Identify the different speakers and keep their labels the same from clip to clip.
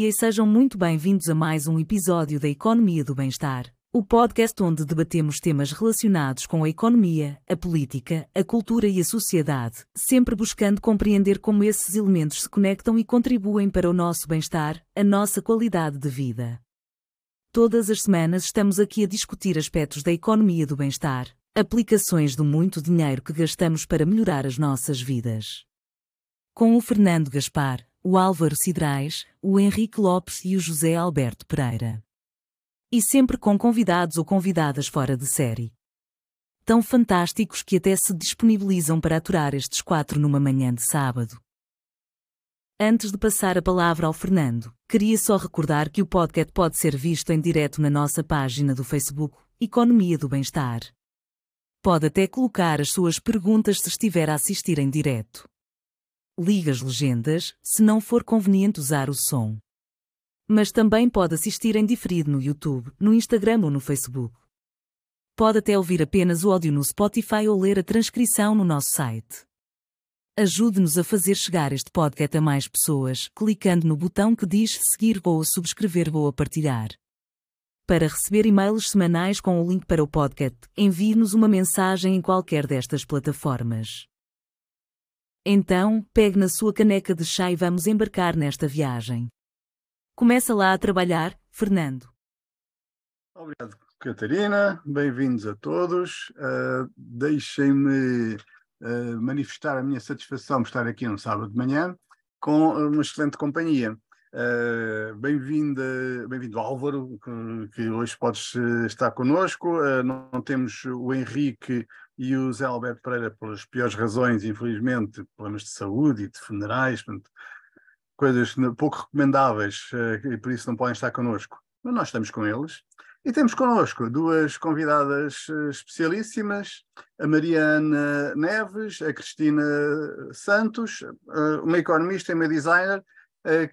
Speaker 1: dia e sejam muito bem-vindos a mais um episódio da Economia do Bem-Estar, o podcast onde debatemos temas relacionados com a economia, a política, a cultura e a sociedade, sempre buscando compreender como esses elementos se conectam e contribuem para o nosso bem-estar, a nossa qualidade de vida. Todas as semanas estamos aqui a discutir aspectos da economia do bem-estar, aplicações do muito dinheiro que gastamos para melhorar as nossas vidas. Com o Fernando Gaspar, o Álvaro Cidrais, o Henrique Lopes e o José Alberto Pereira. E sempre com convidados ou convidadas fora de série. Tão fantásticos que até se disponibilizam para aturar estes quatro numa manhã de sábado. Antes de passar a palavra ao Fernando, queria só recordar que o podcast pode ser visto em direto na nossa página do Facebook, Economia do Bem-Estar. Pode até colocar as suas perguntas se estiver a assistir em direto liga as legendas, se não for conveniente usar o som. Mas também pode assistir em diferido no YouTube, no Instagram ou no Facebook. Pode até ouvir apenas o áudio no Spotify ou ler a transcrição no nosso site. Ajude-nos a fazer chegar este podcast a mais pessoas, clicando no botão que diz seguir ou subscrever ou partilhar. Para receber e-mails semanais com o link para o podcast, envie-nos uma mensagem em qualquer destas plataformas. Então, pegue na sua caneca de chá e vamos embarcar nesta viagem. Começa lá a trabalhar, Fernando.
Speaker 2: Obrigado, Catarina. Bem-vindos a todos. Uh, Deixem-me uh, manifestar a minha satisfação por estar aqui no sábado de manhã com uma excelente companhia. Uh, Bem-vindo bem Álvaro, que, que, hoje podes estar connosco. Uh, não temos o Henrique e o Zé Alberto Pereira, pelas piores razões, infelizmente, problemas de saúde e de funerais, portanto, coisas pouco recomendáveis, uh, e por isso não podem estar connosco. Mas nós estamos com eles. E temos connosco duas convidadas uh, especialíssimas, a Mariana Neves, a Cristina Santos, uh, uma economista e uma designer,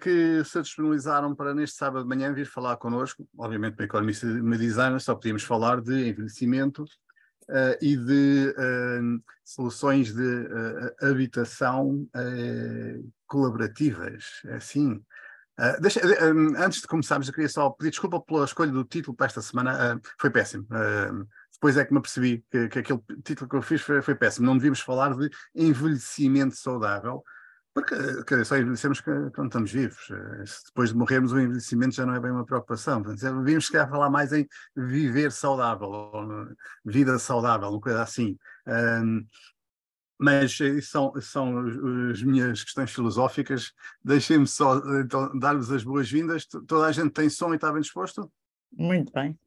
Speaker 2: que se disponibilizaram para neste sábado de manhã vir falar connosco. Obviamente, uma economista e uma designer, só podíamos falar de envelhecimento uh, e de uh, soluções de uh, habitação colaborativas, é assim. Deixa, antes de começarmos, eu queria só pedir desculpa pela escolha do título para esta semana, foi péssimo. depois é que me apercebi que, que, aquele título que eu fiz foi, foi péssimo. Não devíamos falar de envelhecimento saudável, porque, quer dizer, só envelhecemos quando estamos vivos. Eh, depois de morrermos, o envelhecimento já não é bem uma preocupação. devíamos, se calhar, falar mais em viver saudável, ou vida saudável, uma coisa assim. Um, mas isso são, são as minhas questões filosóficas. Deixem-me só então, dar-vos as boas-vindas. Toda a gente tem som e está bem disposto?
Speaker 3: Muito bem.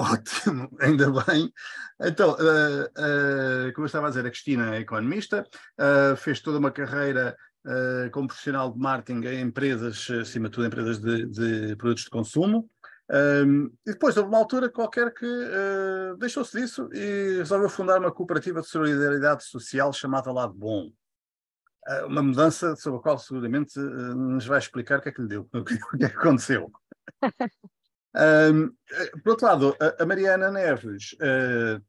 Speaker 2: Ótimo, ainda bem. Então, uh, uh, como eu estava a dizer, a Cristina é economista, uh, fez toda uma carreira como profissional de marketing em empresas, acima de tudo empresas de, de produtos de consumo. Um, e depois houve uma altura qualquer que deixou-se disso e resolveu fundar uma cooperativa de solidariedade social chamada Lado Bom. uma mudança sobre a qual seguramente nos vai explicar o que é que lhe deu, o que é que aconteceu. Um, por outro lado, a, Mariana Neves uh,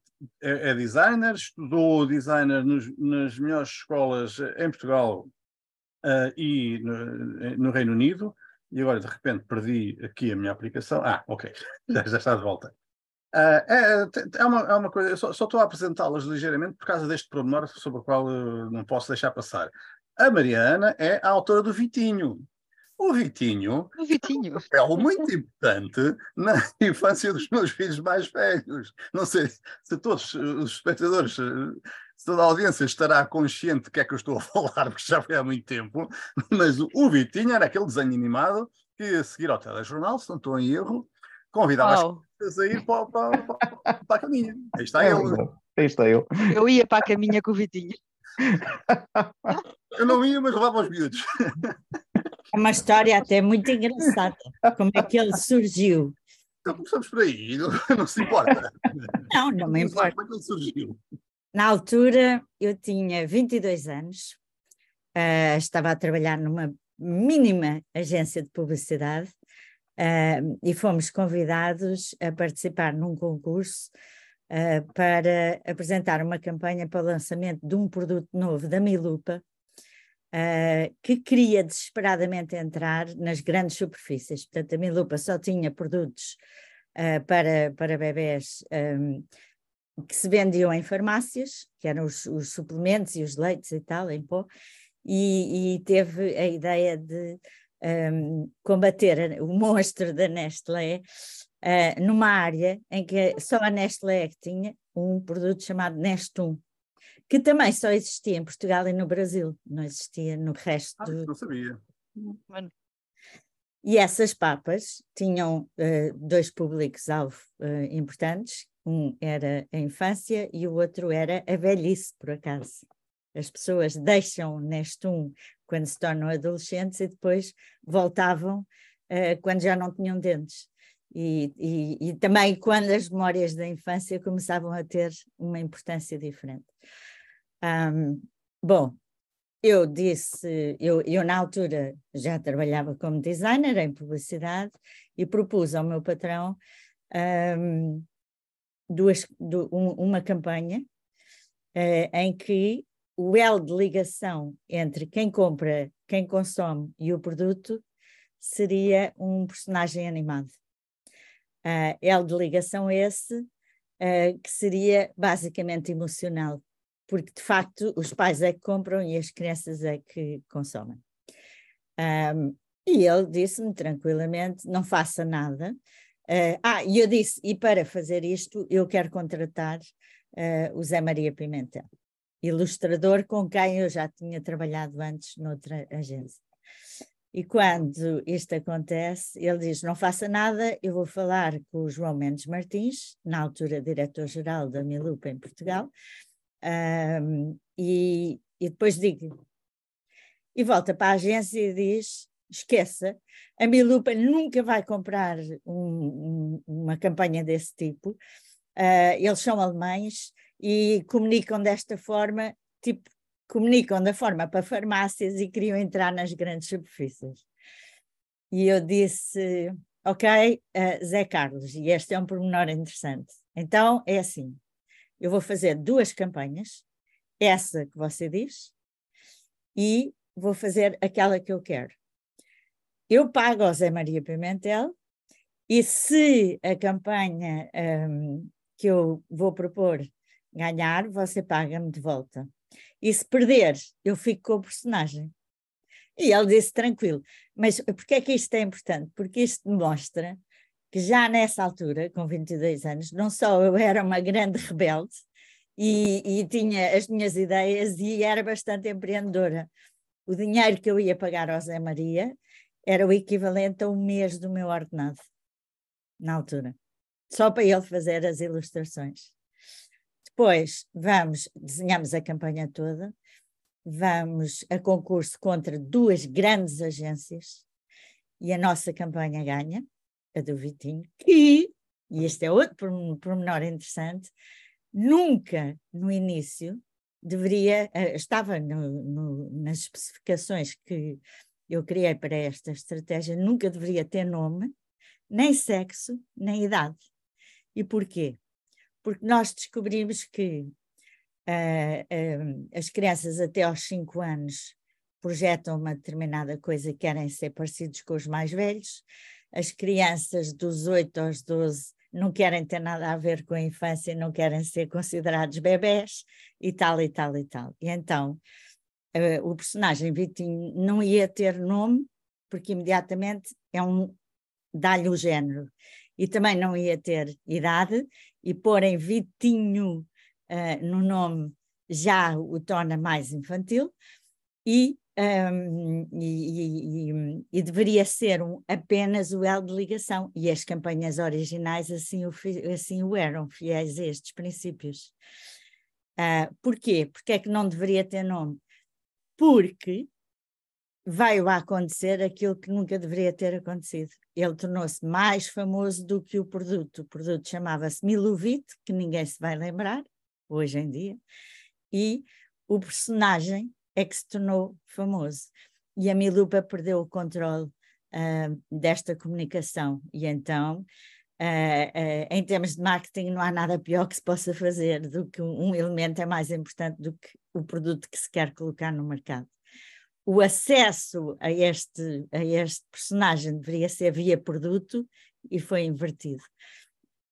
Speaker 2: é, é, designer, estudou designer nos, nas melhores escolas em Portugal uh, e no, no, Reino Unido, e agora de repente perdi aqui a minha aplicação. Ah, ok, já, já está de volta. Uh, é, é, uma, é uma coisa, só, só estou a apresentá-las ligeiramente por causa deste pormenor sobre o qual não posso deixar passar. A Mariana é a autora do Vitinho, o Vitinho,
Speaker 4: o Vitinho.
Speaker 2: um papel muito importante na infância dos meus filhos mais velhos. Não sei se todos os espectadores, se toda a audiência estará consciente do que é que eu estou a falar, porque já foi há muito tempo, mas o Vitinho era aquele desenho animado que, a seguir ao telejornal, se não estou em erro, convidava as pessoas a ir para, para, para, para a caminha. Aí está é ele.
Speaker 3: Aí está eu.
Speaker 4: Eu ia para a caminha com o Vitinho.
Speaker 2: Eu não ia, mas levava os miúdos.
Speaker 3: É uma história até muito engraçada, como é que ele surgiu.
Speaker 2: Então começamos por aí, não, não se importa.
Speaker 3: Não, não me importa.
Speaker 2: Como é que ele surgiu?
Speaker 3: Na altura, eu tinha 22 anos, uh, estava a trabalhar numa mínima agência de publicidade uh, e fomos convidados a participar num concurso uh, para apresentar uma campanha para o lançamento de um produto novo da Milupa, uh, que queria desesperadamente entrar nas grandes superfícies. Portanto, a Milupa só tinha produtos uh, para, para bebés um, que se vendiam em farmácias, que eram os, os, suplementos e os leites e tal, em pó, e, e teve a ideia de um, combater o monstro da Nestlé uh, numa área em que só a Nestlé é que tinha um produto chamado Nestum, que também só existia em Portugal e no Brasil, não existia no resto.
Speaker 2: Ah, não sabia.
Speaker 3: E essas papas tinham uh, dois públicos-alvo uh, importantes, um era a infância e o outro era a velhice, por acaso. As pessoas deixam neste um quando se tornam adolescentes e depois voltavam uh, quando já não tinham dentes. E, e, e, também quando as memórias da infância começavam a ter uma importância diferente. Um, bom, eu disse, eu, eu na altura já trabalhava como designer em publicidade e propus ao meu patrão um, duas, du, um, uma campanha uh, em que o elo de ligação entre quem compra, quem consome e o produto seria um personagem animado. Uh, elo de ligação esse uh, que seria basicamente emocional, porque de facto os pais é que compram e as crianças é que consomem. Um, e ele disse-me tranquilamente: não faça nada. Uh, ah, e eu disse: e para fazer isto, eu quero contratar uh, o Zé Maria Pimentel ilustrador com quem eu já tinha trabalhado antes noutra agência. E quando isto acontece, ele diz: Não faça nada, eu vou falar com o João Mendes Martins, na altura diretor-geral da Milupa em Portugal, um, e, e depois digo. E volta para a agência e diz: Esqueça, a Milupa nunca vai comprar um, um, uma campanha desse tipo. Uh, eles são alemães, e comunicam desta forma, tipo, comunicam da forma para farmácias e queriam entrar nas grandes superfícies. E eu disse, ok, uh, Zé Carlos, e este é um pormenor interessante. Então é assim: eu vou fazer duas campanhas, essa que você diz, e vou fazer aquela que eu quero. Eu pago ao Zé Maria Pimentel, e se a campanha um, que eu vou propor Ganhar, você paga-me de volta. E se perder, eu fico com o personagem. E ele disse tranquilo. Mas porquê é que isto é importante? Porque isto mostra que já nessa altura, com 22 anos, não só eu era uma grande rebelde e, e tinha as minhas ideias e era bastante empreendedora. O dinheiro que eu ia pagar ao Zé Maria era o equivalente a um mês do meu ordenado, na altura, só para ele fazer as ilustrações. Depois vamos, desenhamos a campanha toda, vamos a concurso contra duas grandes agências e a nossa campanha ganha, a do Vitinho, que, e este é outro pormenor interessante, nunca no início deveria, eh, estava no, no, nas especificações que eu criei para esta estratégia, nunca deveria ter nome, nem sexo, nem idade. E porquê? porque nós descobrimos que uh, uh, as crianças até aos 5 anos projetam uma determinada coisa, querem ser parecidos com os mais velhos, as crianças dos 8 aos 12 não querem ter nada a ver com a infância, não querem ser considerados bebés e tal e tal e tal. E então uh, o personagem Vitinho não ia ter nome, porque imediatamente é um dá-lhe o género e também não ia ter idade, e porem Vitinho uh, no nome já o torna mais infantil, e, e, e, e, deveria ser um, apenas o L de ligação, e as campanhas originais assim o, assim o eram, fiéis a estes princípios. Uh, porquê? Porque é que não deveria ter nome? Porque veio a acontecer aquilo que nunca deveria ter acontecido. Ele tornou-se mais famoso do que o produto. O produto chamava-se Milovit, que ninguém se vai lembrar, hoje em dia, e o personagem é que se tornou famoso. E a Milupa perdeu o controle uh, desta comunicação. E então, uh, uh, em termos de marketing, não há nada pior que se possa fazer do que um, elemento é mais importante do que o produto que se quer colocar no mercado. o acesso a este, a este personagem deveria ser via produto e foi invertido.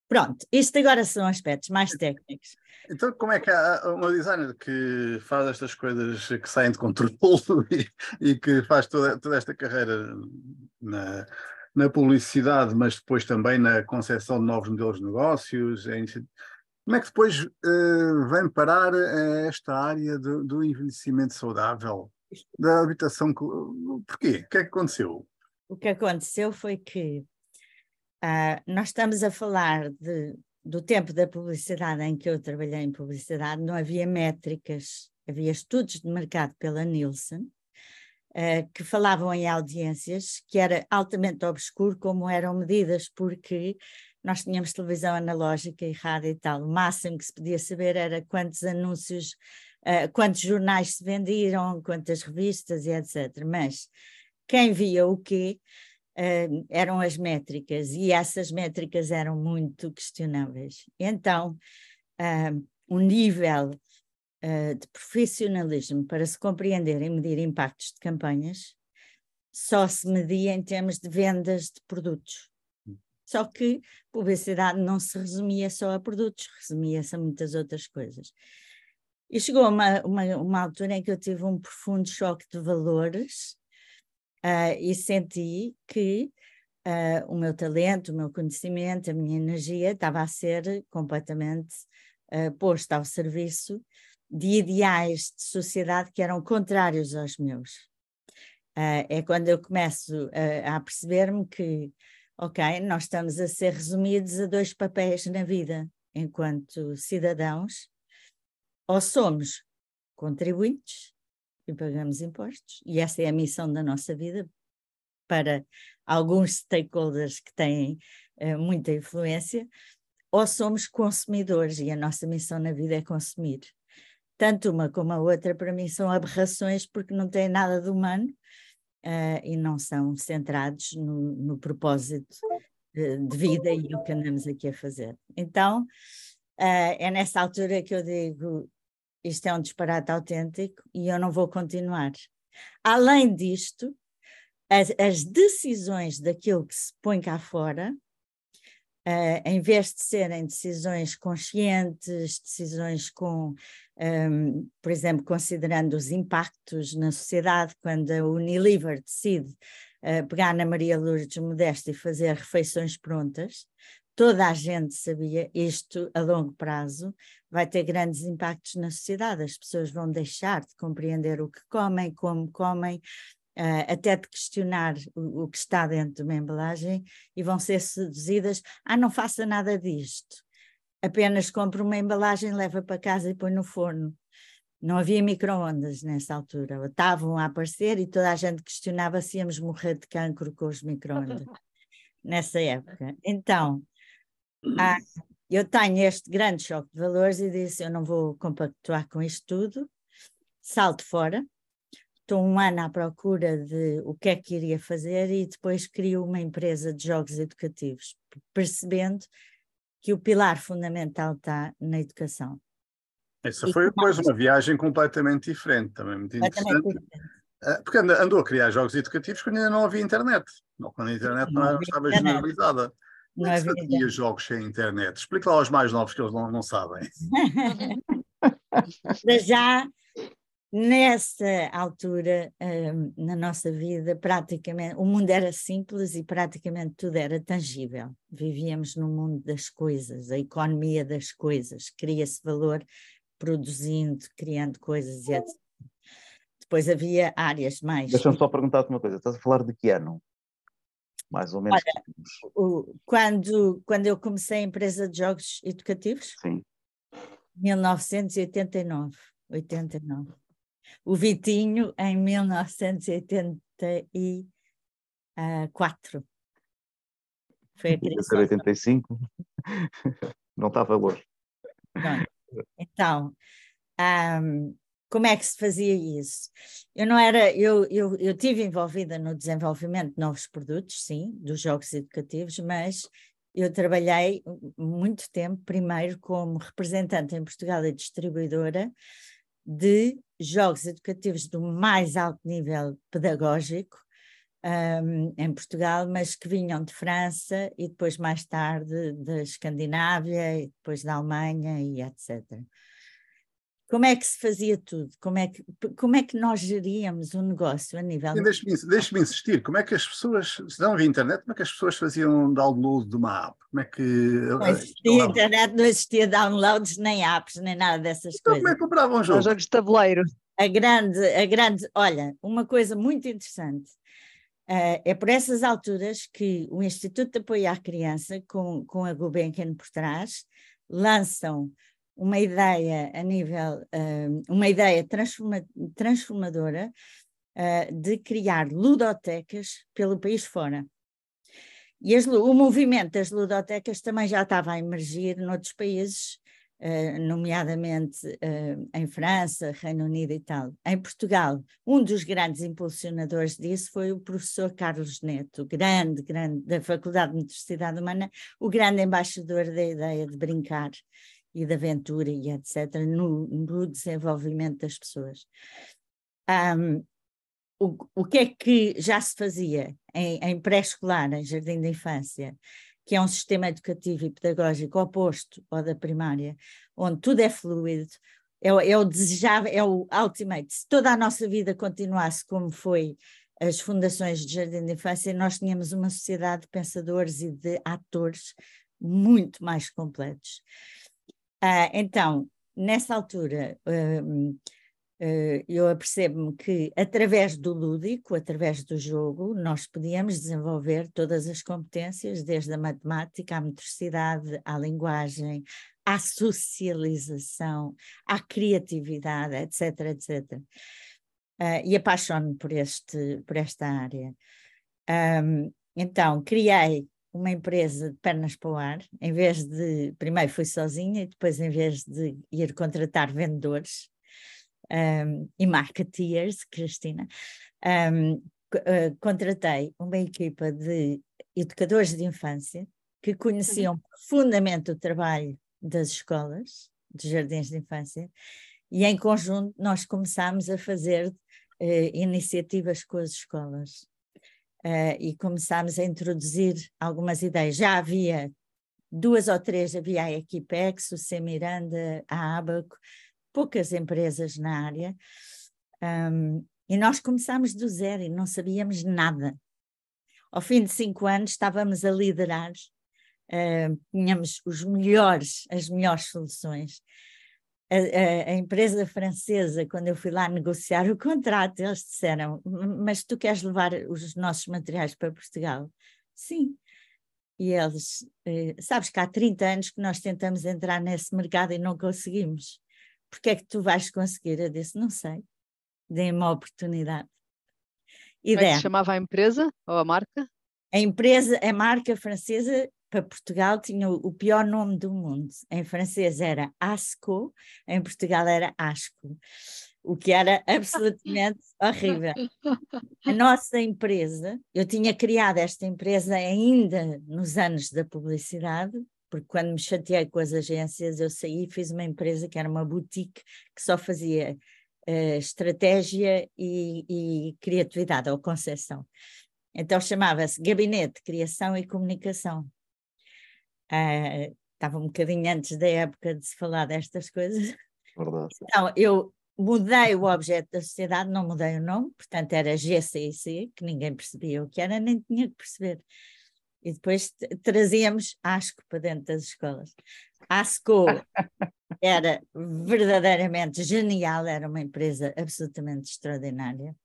Speaker 3: Pronto, isto agora são aspectos mais técnicos.
Speaker 2: Então, como é que há uma designer que faz estas coisas que saem de controle e, e que faz toda, toda esta carreira na, na publicidade, mas depois também na concepção de novos modelos de negócios? É, como é que depois uh, vem parar a esta área do, do envelhecimento saudável, da habitação? Porquê? O que é que aconteceu?
Speaker 3: O que aconteceu foi que uh, nós estamos a falar de, do tempo da publicidade em que eu trabalhei em publicidade, não havia métricas, havia estudos de mercado pela Nielsen, uh, que falavam em audiências, que era altamente obscuro como eram medidas, porque nós tínhamos televisão analógica e rádio e tal. O máximo que se podia saber era quantos anúncios, uh, quantos jornais se vendiam, quantas revistas e etc. Mas quem via o quê uh, eram as métricas e essas métricas eram muito questionáveis. Então, uh, o nível de profissionalismo para se compreender e medir impactos de campanhas só se media em termos de vendas de produtos. Só que publicidade não se resumia só a produtos, resumia-se a muitas outras coisas. E chegou uma, uma, uma, altura em que eu tive um profundo choque de valores uh, e senti que uh, o meu talento, o meu conhecimento, a minha energia estava a ser completamente uh, posto ao serviço de ideais de sociedade que eram contrários aos meus. é quando eu começo a perceber-me que ok, nós estamos a ser resumidos a dois papéis na vida enquanto cidadãos, ou somos contribuintes e pagamos impostos, e essa é a missão da nossa vida para alguns stakeholders que têm uh, muita influência, ou somos consumidores e a nossa missão na vida é consumir. Tanto uma como a outra, para mim, são aberrações porque não têm nada de humano uh, e não são centrados no, no propósito de, de, vida e o que andamos aqui a fazer. Então, uh, é nessa altura que eu digo: isto é um disparate autêntico e eu não vou continuar. Além disto, as, as decisões daquilo que se põe cá fora Uh, em vez de serem decisões conscientes, decisões com, um, ehm, por exemplo, considerando os impactos na sociedade, quando a Unilever decide uh, pegar na Maria Lourdes Modesta e fazer refeições prontas, toda a gente sabia isto a longo prazo vai ter grandes impactos na sociedade, as pessoas vão deixar de compreender o que comem, como comem, uh, até de questionar o, o, que está dentro de uma embalagem e vão ser seduzidas, ah, não faça nada disto, apenas compre uma embalagem, leva para casa e põe no forno. Não havia micro-ondas nessa altura, estavam a aparecer e toda a gente questionava se íamos morrer de cancro com os micro-ondas nessa época. Então, ah, eu tenho este grande choque de valores e disse: eu não vou compactuar com isto tudo, salto fora, estou um ano à procura de o que é que iria fazer e depois crio uma empresa de jogos educativos, percebendo que o pilar fundamental está na educação.
Speaker 2: Essa e foi depois uma viagem completamente diferente, também muito interessante. Diferente. Ah, porque andou a criar jogos educativos quando ainda não havia internet, quando a internet não, não estava generalizada. Como é que se jogos sem internet? Explica lá aos mais novos que eles não, não sabem.
Speaker 3: já Nessa altura, um, na nossa vida, praticamente, o mundo era simples e praticamente tudo era tangível. Vivíamos no mundo das coisas, a economia das coisas, cria-se valor produzindo, criando coisas e etc. Depois havia áreas mais.
Speaker 5: Deixa-me só perguntar-te uma coisa: estás a falar de que ano? Mais ou menos.
Speaker 3: Olha, o, quando, quando eu comecei a empresa de jogos educativos?
Speaker 5: Sim.
Speaker 3: 1989. 89 o Vitinho em 1984.
Speaker 5: Foi a criação. 85? Não estava longe.
Speaker 3: Então, um, como é que se fazia isso? Eu não era, eu, eu, eu tive envolvida no desenvolvimento de novos produtos, sim, dos jogos educativos, mas eu trabalhei muito tempo, primeiro como representante em Portugal e distribuidora de jogos educativos do mais alto nível pedagógico um, em Portugal, mas que vinham de França e depois mais tarde da Escandinávia e depois da Alemanha e etc. Como é que se fazia tudo? Como é que, como é que nós geríamos o um negócio a nível...
Speaker 2: Deixe-me deixe insistir, como é que as pessoas, se não havia internet, como é que as pessoas faziam download de uma app? Como é que...
Speaker 3: Não existia internet, não existia downloads, nem apps, nem nada dessas
Speaker 2: então,
Speaker 3: coisas.
Speaker 2: como é que compravam jogos?
Speaker 4: Jogos de tabuleiro.
Speaker 3: A grande, a grande... Olha, uma coisa muito interessante Uh, é por essas alturas que o Instituto de Apoio à Criança, com, com a Gulbenkian por trás, lançam uma ideia a nível, uh, uma ideia transforma, transformadora uh, de criar ludotecas pelo país fora. E as, o movimento das ludotecas também já estava a emergir noutros países, Uh, nomeadamente uh, em França, Reino Unido e tal. Em Portugal, um dos grandes impulsionadores disso foi o professor Carlos Neto, grande, grande, da Faculdade de Universidade Humana, o grande embaixador da ideia de brincar e da aventura e etc., no, no desenvolvimento das pessoas. Um, o, o que é que já se fazia em, em pré-escolar, em jardim de infância? que é um sistema educativo e pedagógico oposto ao da primária, onde tudo é fluido, é, é o desejável, é o ultimate. Se toda a nossa vida continuasse como foi as fundações de jardim de infância, nós tínhamos uma sociedade de pensadores e de atores muito mais completos. Ah, então, nessa altura, uh, uh, eu apercebo-me que através do lúdico, através do jogo, nós podíamos desenvolver todas as competências, desde a matemática, à motricidade, à linguagem, à socialização, à criatividade, etc, etc. Uh, e apaixono-me por, por esta área. Um, então, criei uma empresa de pernas para o ar, em vez de, primeiro fui sozinha e depois em vez de ir contratar vendedores, um, e marketeers, Cristina, um, uh, contratei uma equipa de educadores de infância que conheciam uhum. profundamente o trabalho das escolas, dos jardins de infância, e em conjunto nós começámos a fazer uh, iniciativas com as escolas. Uh, e começámos a introduzir algumas ideias. Já havia duas ou três, havia a Equipex, o Semiranda, a Abaco, poucas empresas na área, um, e nós começámos do zero e não sabíamos nada. Ao fim de cinco anos estávamos a liderar, uh, tínhamos os melhores, as melhores soluções. A, a, a, empresa francesa, quando eu fui lá negociar o contrato, eles disseram: Mas tu queres levar os nossos materiais para Portugal? Sim. E eles, eh, sabes que há 30 anos que nós tentamos entrar nesse mercado e não conseguimos porque é que tu vais conseguir? Eu disse, não sei, dê-me uma oportunidade.
Speaker 4: E Como é chamava a empresa ou a marca?
Speaker 3: A empresa, a marca francesa para Portugal tinha o pior nome do mundo. Em francês era Asco, em Portugal era Asco, o que era absolutamente horrível. A nossa empresa, eu tinha criado esta empresa ainda nos anos da publicidade, porque quando me chateei com as agências, eu saí e fiz uma empresa que era uma boutique que só fazia uh, estratégia e, e, criatividade, ou concessão. Então chamava-se Gabinete de Criação e Comunicação. Uh, estava um bocadinho antes da época de se falar destas coisas.
Speaker 5: Verdade.
Speaker 3: Então, eu mudei o objeto da sociedade, não mudei o nome, portanto era GCIC, que ninguém percebia o que era, nem tinha que perceber e depois trazíamos ASCO para dentro das escolas. ASCO era verdadeiramente genial, era uma empresa absolutamente extraordinária.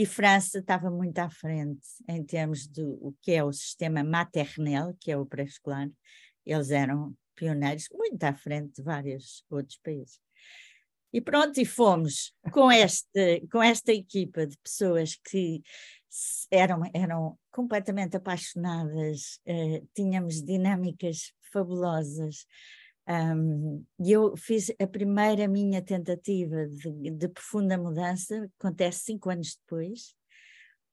Speaker 3: E França estava muito à frente em termos do o que é o sistema maternel, que é o pré-escolar. Eles eram pioneiros, muito à frente de vários outros países. E pronto, e fomos com, este, com esta equipa de pessoas que eram, eram completamente apaixonadas, uh, tínhamos dinâmicas fabulosas. Um, e eu fiz a primeira minha tentativa de, de, profunda mudança, acontece cinco anos depois,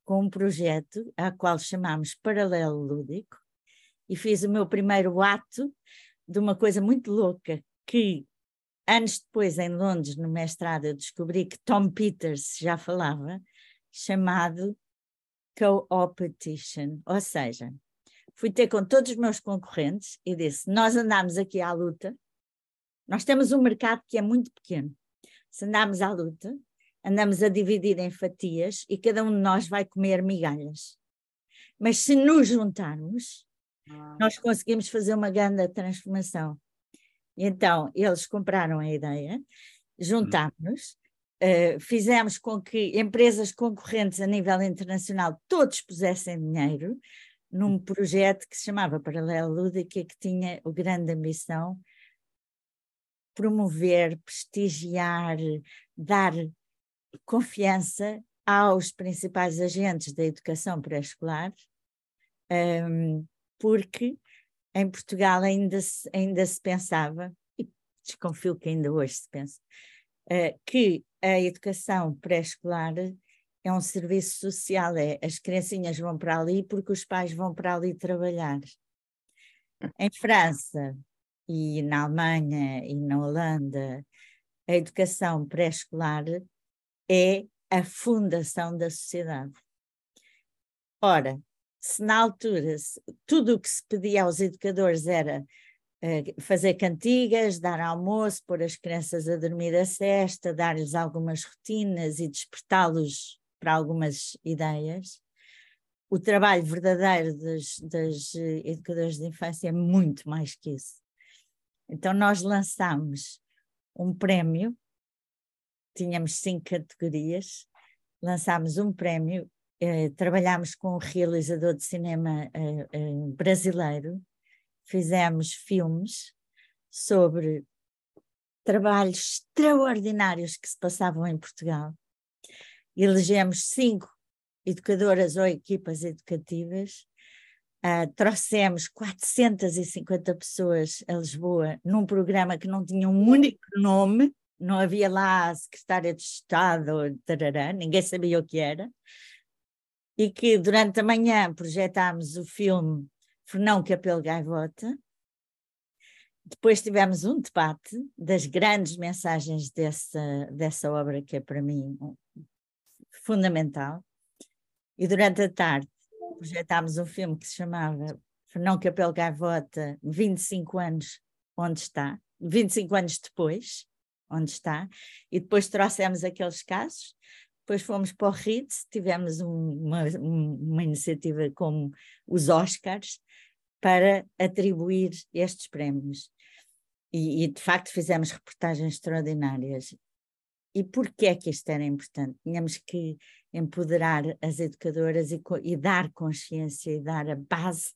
Speaker 3: com um projeto a qual chamámos Paralelo Lúdico, e fiz o meu primeiro ato de uma coisa muito louca, que anos depois, em Londres, no mestrado, eu descobri que Tom Peters já falava, chamado co-opetition, ou seja, fui ter com todos os meus concorrentes e disse: Nós andamos aqui à luta, nós temos um mercado que é muito pequeno. Se andamos à luta, andamos a dividir em fatias e cada um de nós vai comer migalhas. Mas se nos juntarmos, ah. nós conseguimos fazer uma grande transformação. E então, eles compraram a ideia, juntámos-nos, uh, fizemos com que empresas concorrentes a nível internacional todos pusessem dinheiro num projeto que se chamava Paralelo Lúdica, que tinha a grande ambição promover, prestigiar, dar confiança aos principais agentes da educação pré-escolar, um, porque em Portugal ainda se, ainda se pensava, e desconfio que ainda hoje se pensa, uh, que a educação pré-escolar é um serviço social, é, as criancinhas vão para ali porque os pais vão para ali trabalhar. Em França e na Alemanha e na Holanda, a educação pré-escolar é a fundação da sociedade. Ora, se na altura tudo o que se pedia aos educadores era uh, fazer cantigas, dar almoço, pôr as crianças a dormir a cesta, dar-lhes algumas rotinas e despertá-los para algumas ideias, o trabalho verdadeiro das, das eh, educadoras de infância é muito mais que isso. Então, nós lançámos um prémio, tínhamos cinco categorias, lançámos um prémio eh, trabalhámos com um realizador de cinema eh, eh, brasileiro, fizemos filmes sobre trabalhos extraordinários que se passavam em Portugal. Elegemos cinco educadoras ou equipas educativas, uh, trouxemos 450 pessoas a Lisboa num programa que não tinha um único nome, não havia lá a secretária de Estado, tarará, ninguém sabia o que era e que durante a manhã projetámos o filme Fernão Capelo Gaivota. Depois tivemos um debate das grandes mensagens dessa, dessa obra, que é para mim fundamental. E durante a tarde projetámos um filme que se chamava Fernão Capelo Gaivota, 25 anos, onde está? 25 anos depois, onde está? E depois trouxemos aqueles casos depois fomos para o Ritz, tivemos um, uma, uma iniciativa como os Oscars para atribuir estes prémios. E, e, de facto fizemos reportagens extraordinárias. E por que é que isto era importante? Tínhamos que empoderar as educadoras e, e dar consciência e dar a base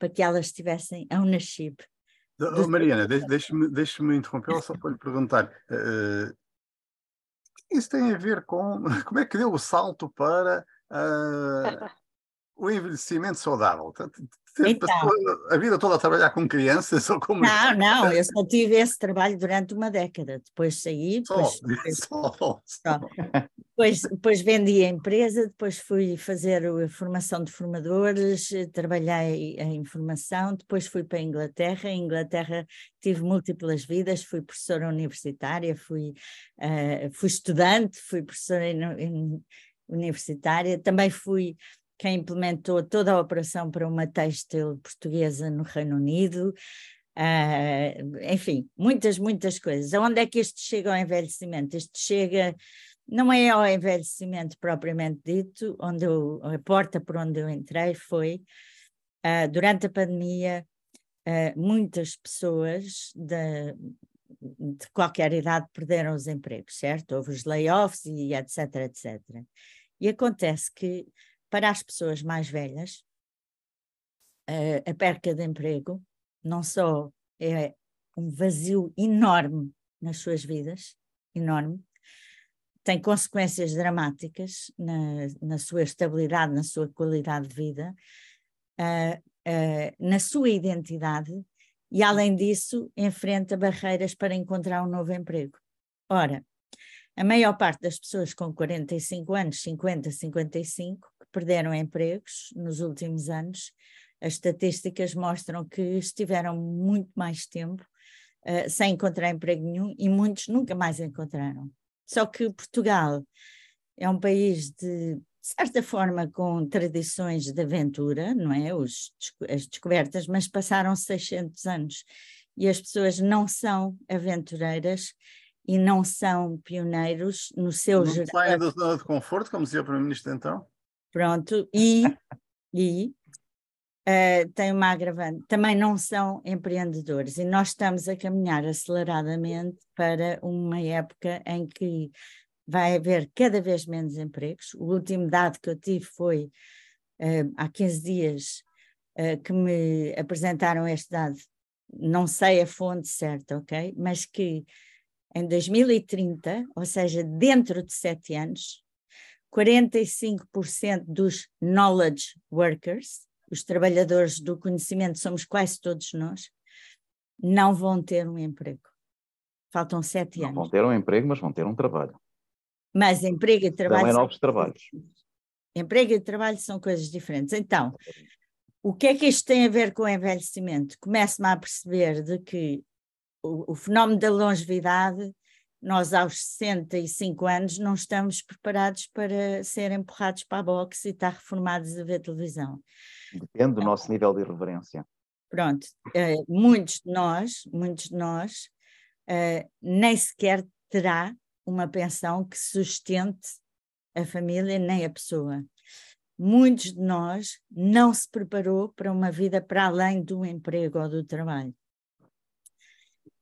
Speaker 3: para que elas estivessem ao nascido.
Speaker 2: Oh, Mariana, deixe-me deixe interromper só para lhe perguntar. Uh, isso tem a ver com como é que deu o salto para uh, o envelhecimento saudável. Então, a vida toda a trabalhar com crianças ou com
Speaker 3: Não, não, eu só tive esse trabalho durante uma década. Depois saí, depois, só, só, só. Depois, depois vendi a empresa, depois fui fazer a formação de formadores, trabalhei em formação, depois fui para a Inglaterra. Em Inglaterra tive múltiplas vidas, fui professora universitária, fui, uh, fui estudante, fui professora in, in, universitária, também fui quem implementou toda a operação para uma têxtil portuguesa no Reino Unido. Uh, enfim, muitas, muitas coisas. Aonde é que isto chega ao envelhecimento? Isto chega não é ao envelhecimento propriamente dito, onde eu, a porta por onde eu entrei foi, uh, durante a pandemia, uh, muitas pessoas de, de, qualquer idade perderam os empregos, certo? Houve os layoffs e etc, etc. E acontece que, para as pessoas mais velhas, uh, a perca de emprego não só é um vazio enorme nas suas vidas, enorme, tem consequências dramáticas na, na sua estabilidade, na sua qualidade de vida, uh, uh, na sua identidade e, além disso, enfrenta barreiras para encontrar um novo emprego. Ora, a maior parte das pessoas com 45 anos, 50, 55, que perderam empregos nos últimos anos, as estatísticas mostram que estiveram muito mais tempo uh, sem encontrar emprego nenhum e muitos nunca mais encontraram. Só que Portugal é um país de, de certa forma, com tradições de aventura, não é? Os, as descobertas, mas passaram 600 anos e as pessoas não são aventureiras e não são pioneiros no seu
Speaker 2: não geral. Saem da zona de conforto, como dizia o Primeiro-Ministro então?
Speaker 3: Pronto, e, e uh, tem uma agravante, também não são empreendedores e nós estamos a caminhar aceleradamente para uma época em que vai haver cada vez menos empregos. O último dado que eu tive foi uh, há 15 dias uh, que me apresentaram este dado, não sei a fonte certa, ok? Mas que em 2030, ou seja, dentro de sete anos, 45% dos knowledge workers, os trabalhadores do conhecimento, somos quase todos nós, não vão ter um emprego. Faltam sete
Speaker 5: não
Speaker 3: anos.
Speaker 5: Vão ter um emprego, mas vão ter um trabalho.
Speaker 3: Mas emprego e trabalho.
Speaker 5: Também novos trabalhos.
Speaker 3: Emprego e trabalho são coisas diferentes. Então, o que é que isto tem a ver com o envelhecimento? Começo-me a perceber de que o, o fenómeno da longevidade, nós aos 65 anos não estamos preparados para ser empurrados para a boxe e estar reformados a ver televisão.
Speaker 5: Depende do nosso nível de irreverência.
Speaker 3: Pronto, uh, muitos de nós, muitos de nós, uh, nem sequer terá uma pensão que sustente a família nem a pessoa. Muitos de nós não se preparou para uma vida para além do emprego ou do trabalho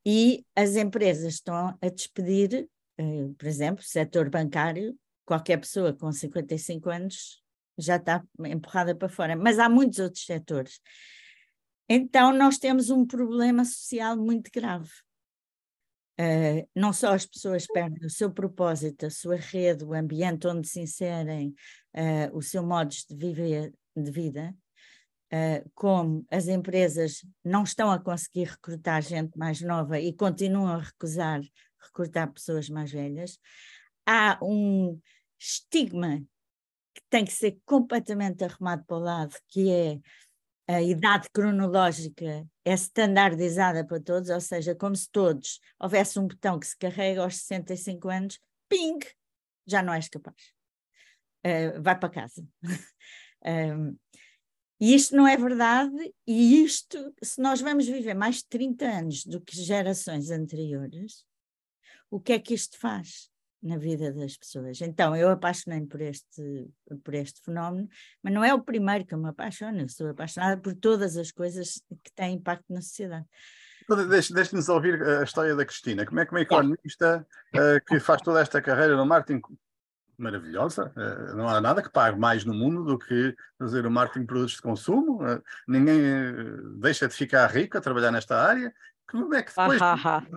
Speaker 3: e as empresas estão a despedir, eh, por exemplo, o setor bancário, qualquer pessoa com 55 anos já está empurrada para fora, mas há muitos outros setores. Então, nós temos um problema social muito grave. Uh, não só as pessoas perdem o seu propósito, a sua rede, o ambiente onde se inserem, uh, o seu modo de, viver, de vida, uh, como as empresas não estão a conseguir recrutar gente mais nova e continuam a recusar recrutar pessoas mais velhas, há um estigma que tem que ser completamente arrumado para o lado, que é a idade cronológica é standardizada para todos, ou seja, como se todos houvesse um botão que se carrega aos 65 anos, ping, já não és capaz. Uh, vai para casa. um, E isto não é verdade, e isto, se nós vamos viver mais de 30 anos do que gerações anteriores, o que é que isto faz na vida das pessoas? Então, eu apaixonei por este, por este fenómeno, mas não é o primeiro que eu me apaixono, eu sou apaixonada por todas as coisas que têm impacto na sociedade.
Speaker 2: Então, deixe-nos ouvir a história da Cristina. Como é que uma economista uh, que faz toda esta carreira no marketing maravilhosa. Eh, não há nada que pague mais no mundo do que fazer o marketing de produtos de consumo. Eh, ninguém eh, deixa de ficar rico a trabalhar nesta área. Como é que depois,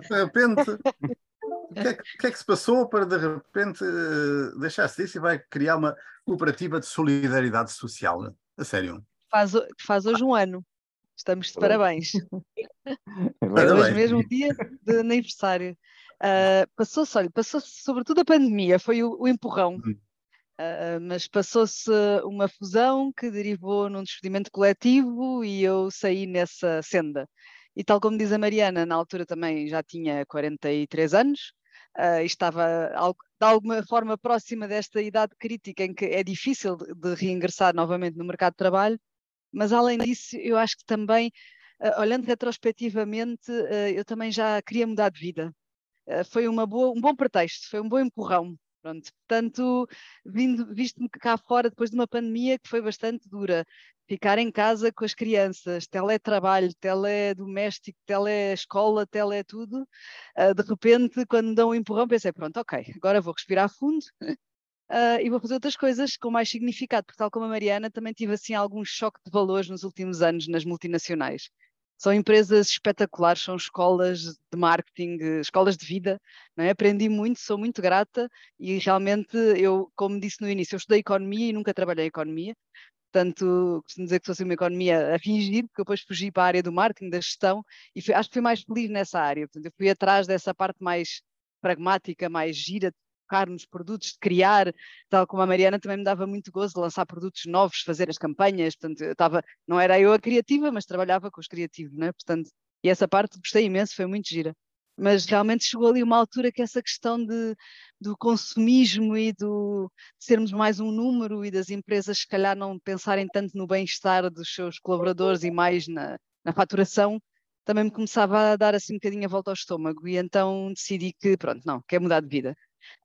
Speaker 2: de repente, o que, é, que, é que se passou para de repente deixar-se disso e vai criar uma cooperativa de solidariedade social? A sério.
Speaker 4: Faz, faz hoje um ano. Estamos de parabéns. É hoje mesmo dia de aniversário. Uh, passou-se, olha, passou-se sobretudo a pandemia, foi o, o empurrão. Uh, mas passou-se uma fusão que derivou num despedimento coletivo e eu saí nessa senda. E tal como diz a Mariana, na altura também já tinha 43 anos, uh, estava de alguma forma próxima desta idade crítica em que é difícil de, de reingressar novamente no mercado de trabalho, mas além disso, eu acho que também, uh, olhando retrospectivamente, eu também já queria mudar de vida. Eh, foi uma boa, um bom pretexto, foi um bom empurrão. Pronto. Portanto, visto-me cá fora depois de uma pandemia que foi bastante dura, ficar em casa com as crianças, teletrabalho, teledoméstico, telescola, tele tudo, uh, de repente, quando me dão um empurrão, pensei, pronto, ok, agora vou respirar fundo uh, e vou fazer outras coisas com mais significado, porque tal como a Mariana, também tive assim algum choque de valores nos últimos anos nas multinacionais. São empresas espetaculares, são escolas de marketing, escolas de vida. É? Aprendi muito, sou muito grata e realmente eu, como disse no início, eu estudei economia e nunca trabalhei economia. Portanto, costumo dizer que fosse uma economia a fingir, porque depois fugi para a área do marketing, da gestão, e fui, acho que fui mais feliz nessa área. Portanto, eu fui atrás dessa parte mais pragmática, mais gira, focar nos produtos, de criar, tal como a Mariana também me dava muito gozo de lançar produtos novos, fazer as campanhas, portanto, eu estava, não era eu a criativa, mas trabalhava com os criativos, não é? Portanto, E essa parte gostei imenso, foi muito gira. Mas realmente chegou ali uma altura que essa questão de, do consumismo e do, de sermos mais um número e das empresas, se calhar, não pensarem tanto no bem-estar dos seus colaboradores e mais na, na faturação, também me começava a dar assim um bocadinho a volta ao estômago. E então decidi que, pronto, não, quer mudar de vida.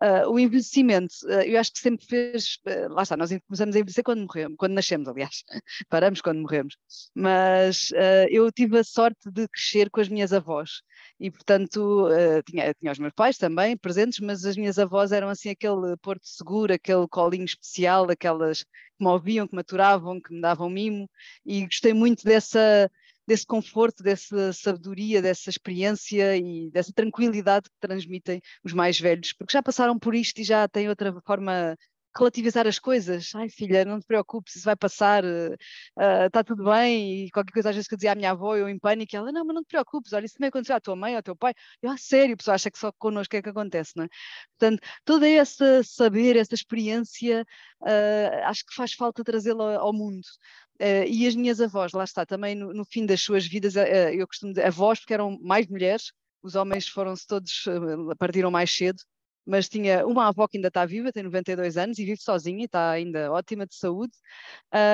Speaker 4: Uh, o envelhecimento, uh, eu acho que sempre fez, uh, lá está, nós começamos a envelhecer quando morremos, quando nascemos, aliás, paramos quando morremos, mas eu tive a sorte de crescer com as minhas avós e, portanto, tinha, tinha os meus pais também presentes, mas as minhas avós eram assim aquele porto seguro, aquele colinho especial, aquelas que me ouviam, que me aturavam, que me davam mimo e gostei muito dessa desse conforto, dessa sabedoria, dessa experiência e dessa tranquilidade que transmitem os mais velhos, porque já passaram por isto e já têm outra forma relativizar as coisas. Ai, filha, não te preocupes, isso vai passar, está uh, tudo bem. E qualquer coisa, às vezes, que eu dizia à minha avó, eu em pânico, ela, não, mas não te preocupes, olha, isso também aconteceu à tua mãe, ao teu pai. Eu, ah, sério, a pessoa acha que só connosco é que acontece, não é? Portanto, todo esse saber, essa experiência, uh, acho que faz falta trazê-la ao mundo. Uh, e as minhas avós, lá está, também no, no fim das suas vidas, uh, eu costumo dizer avós, porque eram mais mulheres, os homens foram-se todos, uh, partiram mais cedo, mas tinha uma avó que ainda está viva, tem 92 anos e vive sozinha e está ainda ótima de saúde,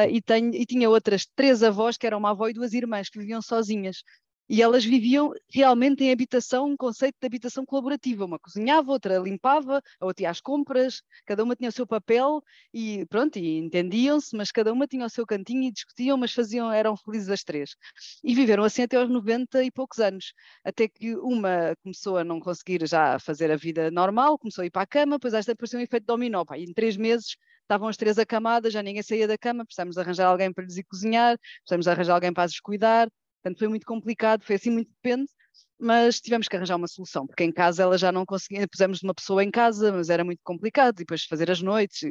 Speaker 4: e, tenho, e tinha outras três avós, que eram uma avó e duas irmãs, que viviam sozinhas. E elas viviam realmente em habitação, um conceito de habitação colaborativa. Uma cozinhava, outra limpava, a outra ia às compras, cada uma tinha o seu papel e pronto, e entendiam-se, mas cada uma tinha o seu cantinho e discutiam, mas faziam, eram felizes as três. E viveram assim até aos 90 e poucos anos, até que uma começou a não conseguir já fazer a vida normal, começou a ir para a cama, depois esta apareceu um efeito dominó, pá, e em três meses estavam as três acamadas, já ninguém saía da cama, precisamos arranjar alguém para lhes ir cozinhar, precisamos arranjar alguém para as cuidar, Portanto, foi muito complicado, foi assim muito depende, mas tivemos que arranjar uma solução, porque em casa ela já não conseguia, pusemos uma pessoa em casa, mas era muito complicado, e depois fazer as noites,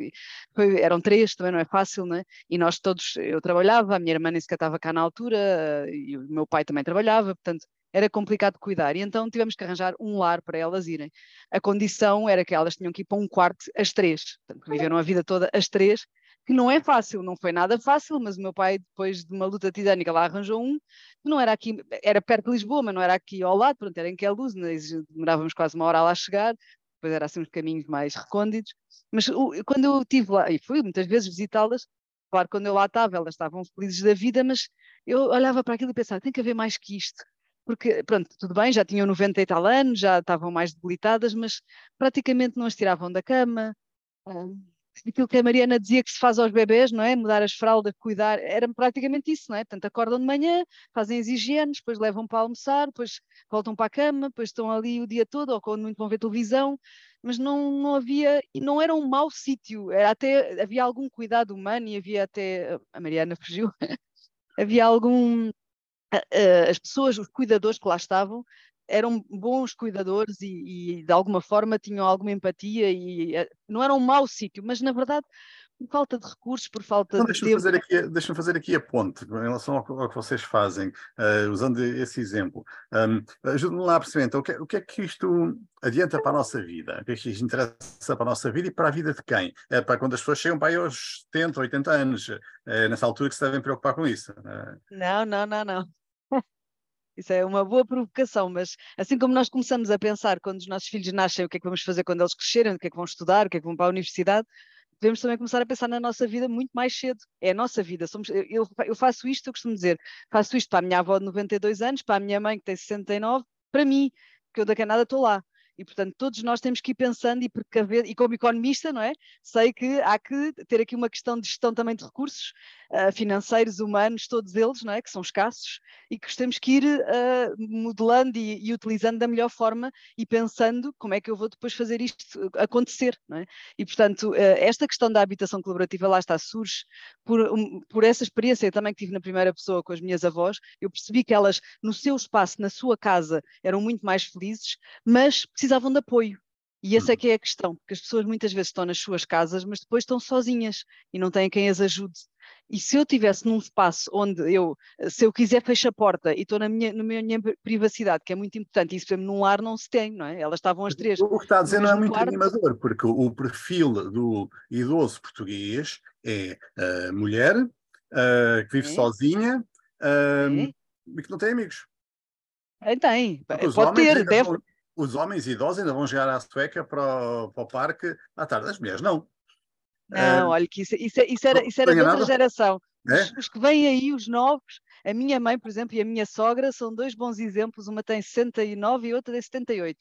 Speaker 4: foi, eram três, também não é fácil, né? E nós todos, eu trabalhava, a minha irmã nem sequer estava cá na altura, e o meu pai também trabalhava, portanto era complicado cuidar, e então tivemos que arranjar um lar para elas irem. A condição era que elas tinham que ir para um quarto às três, portanto, viveram a vida toda às três, que não é fácil, não foi nada fácil, mas o meu pai, depois de uma luta titânica, lá arranjou um, que não era aqui, era perto de Lisboa, mas não era aqui ao lado, pronto, era em Queluz, demorávamos quase uma hora lá a chegar, depois era assim uns caminhos mais recônditos, mas o, quando eu estive lá, e fui muitas vezes visitá-las, claro, quando eu lá estava, elas estavam felizes da vida, mas eu olhava para aquilo e pensava, tem que haver mais que isto, porque, pronto, tudo bem, já tinham 90 e tal anos, já estavam mais debilitadas, mas praticamente não as tiravam da cama, hum, aquilo que a Mariana dizia que se faz aos bebés, não é? Mudar as fraldas, cuidar, era praticamente isso, não é? Portanto, acordam de manhã, fazem as higienes, depois levam para almoçar, depois voltam para a cama, depois estão ali o dia todo, ou quando muito vão ver televisão, mas não, não havia, não era um mau sítio, era até, havia algum cuidado humano e havia até, a Mariana fugiu, havia algum, as pessoas, os cuidadores que lá estavam, eram bons cuidadores e, e, de alguma forma tinham alguma empatia e eh, não era um mau sítio, mas na verdade por falta de recursos, por falta
Speaker 2: então,
Speaker 4: de
Speaker 2: deixa-me fazer, aqui, deixa fazer aqui a ponte em relação ao, ao que vocês fazem, uh, usando esse exemplo. Um, Ajude-me lá a perceber, então, o que, é, o que, é que isto adianta para a nossa vida? O que é que isto interessa para a nossa vida e para a vida de quem? É para quando as pessoas chegam para aí aos 70, 80 anos, é nessa altura que se devem preocupar com isso.
Speaker 4: Não, não, não, não. Isso é uma boa provocação, mas assim como nós começamos a pensar quando os nossos filhos nascem, o que é que vamos fazer quando eles crescerem, o que é que vão estudar, o que é que vão para a universidade, devemos também começar a pensar na nossa vida muito mais cedo. É a nossa vida. Somos, eu, eu faço isto, eu costumo dizer, faço isto para a minha avó de 92 anos, para a minha mãe que tem 69, para mim, que eu daqui a nada estou lá. E, portanto, todos nós temos que ir pensando e precaver, e como economista, não é? Sei que há que ter aqui uma questão de gestão também de recursos uh, financeiros, humanos, todos eles, não é? Que são escassos e que temos que ir uh, modelando e, e, utilizando da melhor forma e pensando como é que eu vou depois fazer isto acontecer, não é? E, portanto, uh, esta questão da habitação colaborativa lá está, surge por, um, por essa experiência também que tive na primeira pessoa com as minhas avós. Eu percebi que elas, no seu espaço, na sua casa, eram muito mais felizes, mas precisavam de apoio. E essa é uhum. que é a questão, porque as pessoas muitas vezes estão nas suas casas, mas depois estão sozinhas e não têm quem as ajude. E se eu tivesse num espaço onde eu, se eu quiser, fecho a porta e estou na minha, na minha privacidade, que é muito importante, isso num lar não se tem, não é? Elas estavam as três.
Speaker 2: O que está a dizer não é muito quarto. animador, porque o perfil do idoso português é uh, mulher, uh, que vive é. sozinha uh, é. e que não tem amigos.
Speaker 4: Tem, pode ter, deve.
Speaker 2: Vão, os homens idosos ainda vão chegar à sueca para o, para o parque à tarde, as mulheres não.
Speaker 4: Não, uh, olha que isso, isso, isso era, isso era de outra geração. É? Os, os, que vêm aí, os novos, a minha mãe, por exemplo, e a minha sogra são dois bons exemplos. Uma tem 69 e outra tem 78.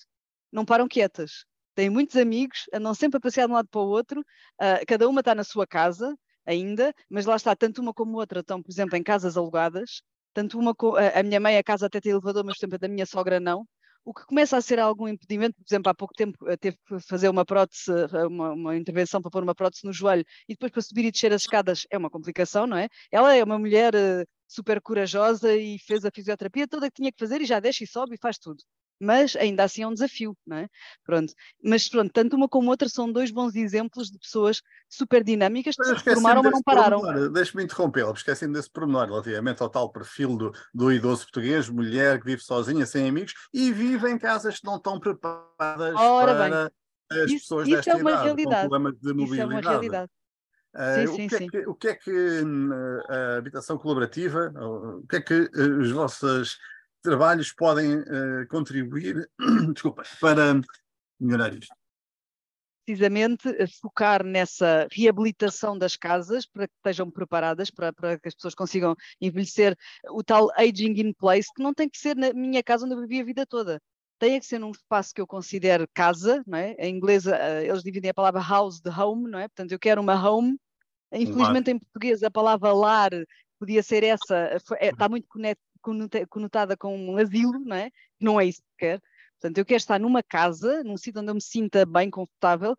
Speaker 4: Não param quietas. Têm muitos amigos, andam sempre a passear de um lado para o outro. Uh, cada uma está na sua casa ainda, mas lá está, tanto uma como outra estão, por exemplo, em casas alugadas. Tanto uma, a minha mãe, a casa até tem elevador, mas, por exemplo, a da minha sogra não o que começa a ser algum impedimento, por exemplo, há pouco tempo eh, teve que fazer uma prótese, eh, uma, uma, intervenção para pôr uma prótese no joelho e depois para subir e descer as escadas é uma complicação, não é? Ela é uma mulher uh, super corajosa e fez a fisioterapia toda que tinha que fazer e já desce e sobe e faz tudo mas ainda assim é um desafio, não é? Pronto. Mas pronto, tanto uma como outra são dois bons exemplos de pessoas super dinâmicas que se formaram, mas não pararam.
Speaker 2: Deixe-me interrompê-la, esqueci-me desse pormenor relativamente ao tal perfil do, do idoso português, mulher que vive sozinha, sem amigos, e vive em casas que não estão preparadas
Speaker 4: Ora
Speaker 2: para
Speaker 4: bem. as
Speaker 2: isso, pessoas isso desta
Speaker 4: é uma
Speaker 2: idade,
Speaker 4: realidade.
Speaker 2: com problemas de mobilidade.
Speaker 4: Isso é uma realidade. Uh, sim,
Speaker 2: sim, o, que é que, o, que é que, hum, a habitação colaborativa, o que é que uh, os vossos trabalhos podem uh, contribuir desculpa, para melhorar isto?
Speaker 4: Precisamente focar nessa reabilitação das casas para que estejam preparadas, para, para que as pessoas consigam envelhecer o tal aging in place, que não tem que ser na minha casa onde eu vivi a vida toda. Tem que ser num espaço que eu considero casa, não é? Em inglês uh, eles dividem a palavra house de home, não é? Portanto, eu quero uma home. Infelizmente, em português, a palavra lar podia ser essa, é, está muito conotada com um asilo, não é? Não é isso que quero. Portanto, eu quero estar numa casa, num sítio onde eu me sinta bem confortável,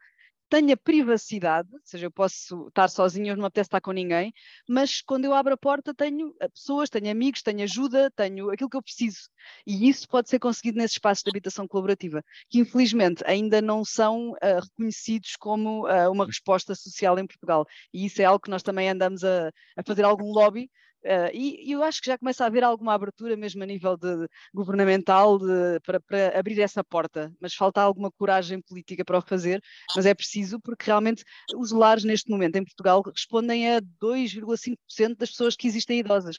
Speaker 4: tenha privacidade, ou seja, eu posso estar sozinha, não me apetece estar com ninguém, mas quando eu abro a porta tenho eh, pessoas, tenho amigos, tenho ajuda, tenho aquilo que eu preciso. E isso pode ser conseguido nesses espaços de habitação colaborativa, que infelizmente ainda não são uh, reconhecidos como uh, uma resposta social em Portugal. E isso é algo que nós também andamos a, a fazer algum lobby Uh, e, e, eu acho que já começa a haver alguma abertura, mesmo a nível de, governamental, de, para, para, abrir essa porta, mas falta alguma coragem política para o fazer, mas é preciso porque realmente os lares neste momento em Portugal respondem a 2,5% das pessoas que existem idosas.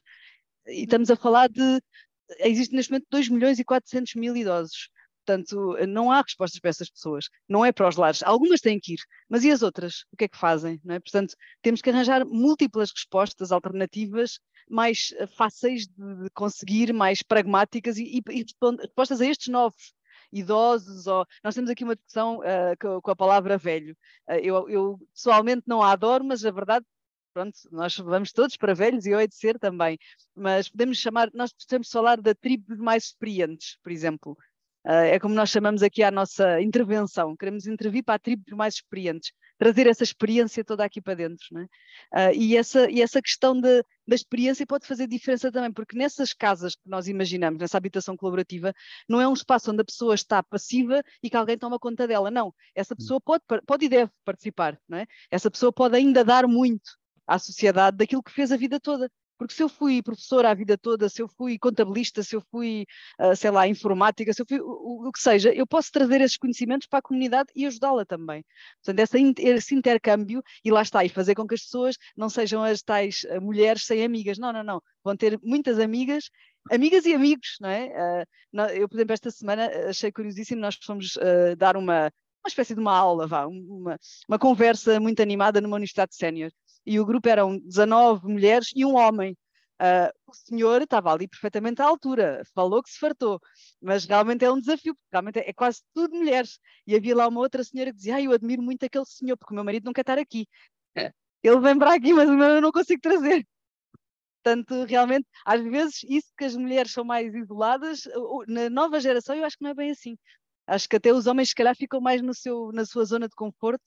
Speaker 4: E estamos a falar de, existem neste momento 2 milhões e 400 mil idosos. Portanto, não há respostas para essas pessoas. Não é para os lares. Algumas têm que ir, mas e as outras? O que é que fazem? É? Portanto, temos que arranjar múltiplas respostas alternativas mais eh, fáceis de conseguir, mais pragmáticas e, e, respostas a estes novos idosos, ou nós temos aqui uma discussão uh, com, com, a palavra velho. Uh, eu, eu, pessoalmente não a adoro, mas a verdade, pronto, nós vamos todos para velhos e eu hei de ser também. Mas podemos chamar, nós podemos falar da tribo mais experientes, por exemplo. Uh, é como nós chamamos aqui a nossa intervenção, queremos intervir para a tribo mais experientes, trazer essa experiência toda aqui para dentro. Né? Uh, e, essa, e essa questão de, da experiência pode fazer diferença também, porque nessas casas que nós imaginamos, nessa habitação colaborativa, não é um espaço onde a pessoa está passiva e que alguém toma conta dela. Não, essa pessoa pode, pode e deve participar. Não é? Essa pessoa pode ainda dar muito à sociedade daquilo que fez a vida toda. Porque se eu fui professora a vida toda, se eu fui contabilista, se eu fui, uh, sei lá, informática, se eu fui o, o, que seja, eu posso trazer esses conhecimentos para a comunidade e ajudá-la também. Portanto, esse intercâmbio, e lá está, e fazer com que as pessoas não sejam as tais uh, mulheres sem amigas. Não, não, não. Vão ter muitas amigas amigas e amigos, não é? Uh, eu, por exemplo, esta semana achei curiosíssimo, nós fomos dar uma, uma espécie de uma aula, vá, uma, uma conversa muito animada numa universidade sénior e o grupo eram 19 mulheres e um homem. Uh, o senhor estava ali perfeitamente à altura, falou que se fartou, mas realmente é um desafio, porque realmente é, é quase tudo mulheres. E havia lá uma outra senhora que dizia: ah, Eu admiro muito aquele senhor, porque o meu marido não quer estar aqui. É. Ele vem para aqui, mas o meu eu não consigo trazer. Portanto, realmente, às vezes, isso que as mulheres são mais isoladas, na nova geração, eu acho que não é bem assim. Acho que até os homens, se calhar, ficam mais no seu, na sua zona de conforto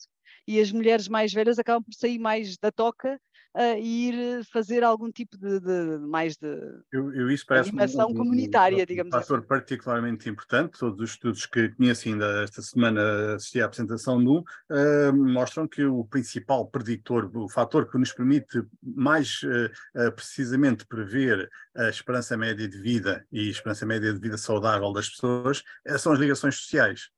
Speaker 4: e as mulheres mais velhas acabam por sair mais da toca uh, e ir fazer algum tipo de, de mais de
Speaker 2: eu, eu isso parece
Speaker 4: animação um, comunitária, um, digamos
Speaker 2: um fator assim. particularmente importante. Todos os estudos que conheci ainda esta semana assisti à apresentação um, uh, mostram que o principal predictor, o fator que nos permite mais uh, precisamente prever a esperança média de vida e a esperança média de vida saudável das pessoas são as ligações sociais.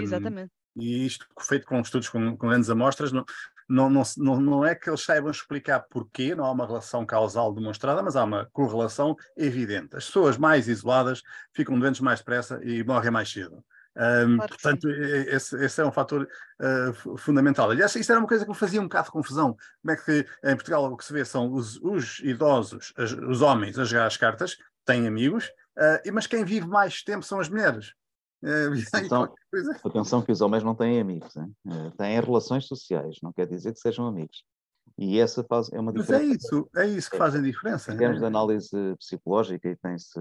Speaker 4: Exatamente
Speaker 2: e isto feito com estudos com, com grandes amostras, não, não, não, não, é que eles saibam explicar porquê, não há uma relação causal demonstrada, mas há uma correlação evidente. As pessoas mais isoladas ficam doentes mais depressa e morrem mais cedo. Um, claro portanto, esse, esse, é um fator uh, fundamental. Aliás, isso era uma coisa que me fazia um bocado de confusão. Como é que em Portugal o que se vê são os, os idosos, as, os homens a jogar as cartas, têm amigos, uh, mas quem vive mais tempo são as mulheres.
Speaker 5: Então, atenção que os homens não têm amigos, hein? têm relações sociais, não quer dizer que sejam amigos. E essa faz, é uma diferença.
Speaker 2: Mas é isso, é isso que faz a diferença.
Speaker 5: Em termos de análise psicológica, e tem-se,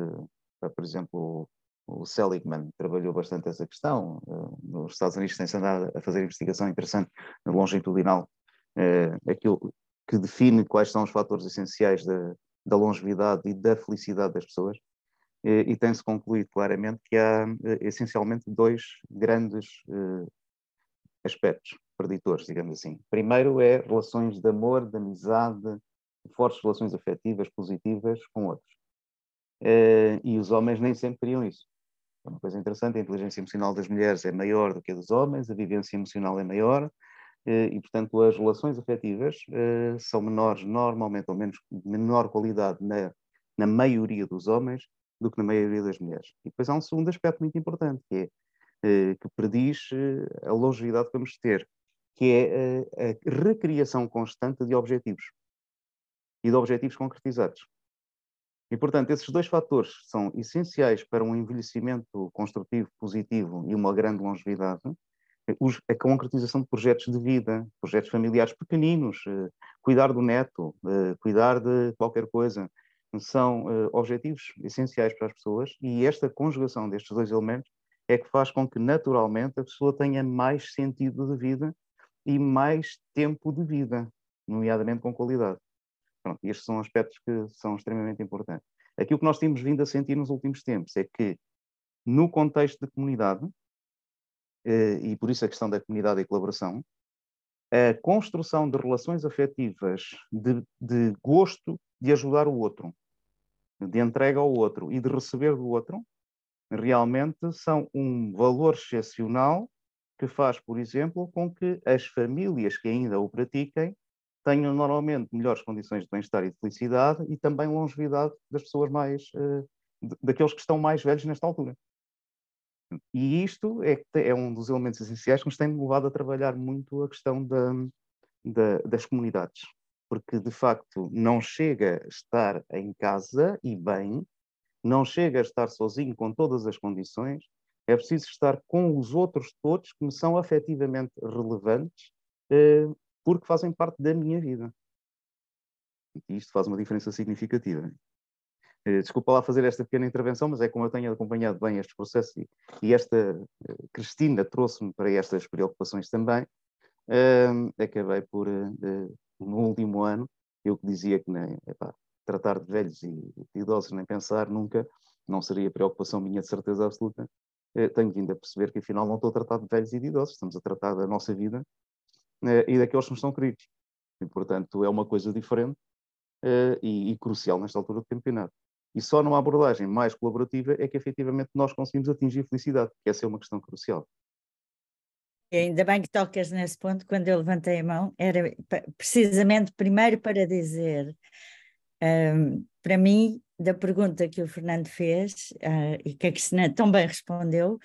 Speaker 5: por exemplo, o Seligman trabalhou bastante essa questão. Uh, nos Estados Unidos tem-se andado a fazer investigação interessante longitudinal, uh, aquilo que define quais são os fatores essenciais da, da longevidade e da felicidade das pessoas. Uh, e tem-se concluído claramente que há essencialmente dois grandes aspectos preditores, digamos assim. Primeiro é relações de amor, de amizade, fortes relações afetivas, positivas com outros. E os homens nem sempre criam isso. É uma coisa interessante, a inteligência emocional das mulheres é maior do que a dos homens, a vivência emocional é maior, e, portanto, as relações afetivas são menores, normalmente, ou menos, menor qualidade na, na maioria dos homens do que na maioria das mulheres. E depois há um segundo aspecto muito importante, que é que prediz a longevidade que vamos ter, que é a recriação constante de objetivos e de objetivos concretizados. E, portanto, esses dois fatores são essenciais para um envelhecimento construtivo positivo e uma grande longevidade. a concretização de projetos de vida, projetos familiares pequeninos, eh, cuidar do neto, eh, cuidar de qualquer coisa, são eh, objetivos essenciais para as pessoas e esta conjugação destes dois elementos é que faz com que, naturalmente, a pessoa tenha mais sentido de vida e mais tempo de vida, nomeadamente com qualidade. Pronto, estes são aspectos que são extremamente importantes. Aquilo que nós temos vindo a sentir nos últimos tempos é que, no contexto de comunidade, eh, e por isso a questão da comunidade e colaboração, a construção de relações afetivas, de, de gosto de ajudar o outro, de entrega ao outro e de receber do outro, realmente são um valor excepcional que faz, por exemplo, com que as famílias que ainda o pratiquem tenham normalmente melhores condições de bem-estar e de felicidade e também longevidade das pessoas mais, uh, daqueles que estão mais velhos nesta altura. E isto é, é, um dos elementos essenciais que nos tem levado a trabalhar muito a questão da, da, das comunidades, porque de facto não chega a estar em casa e bem, não chega a estar sozinho com todas as condições, é preciso estar com os outros todos que me são afetivamente relevantes eh, porque fazem parte da minha vida. E isto faz uma diferença significativa. Eh, desculpa lá fazer esta pequena intervenção, mas é como eu tenho acompanhado bem estes processos e, e esta eh, Cristina trouxe-me para estas preocupações também. Acabei por, no último ano, eu que dizia que nem, epá, tratar de velhos e de idosos nem pensar nunca, não seria preocupação minha de certeza absoluta. Uh, tenho vindo a perceber que afinal não estou a tratar de velhos e de idosos, estamos a tratar da nossa vida uh, e daqueles que nos são queridos. E, portanto, é uma coisa diferente uh, e, e, crucial nesta altura do campeonato. E só numa abordagem mais colaborativa é que efetivamente nós conseguimos atingir felicidade, que essa é uma questão crucial.
Speaker 3: E ainda bem que tocas nesse ponto, quando eu levantei a mão, era precisamente primeiro para dizer, um, para mim, da pergunta que o Fernando fez uh, e que a Cristina tão bem respondeu,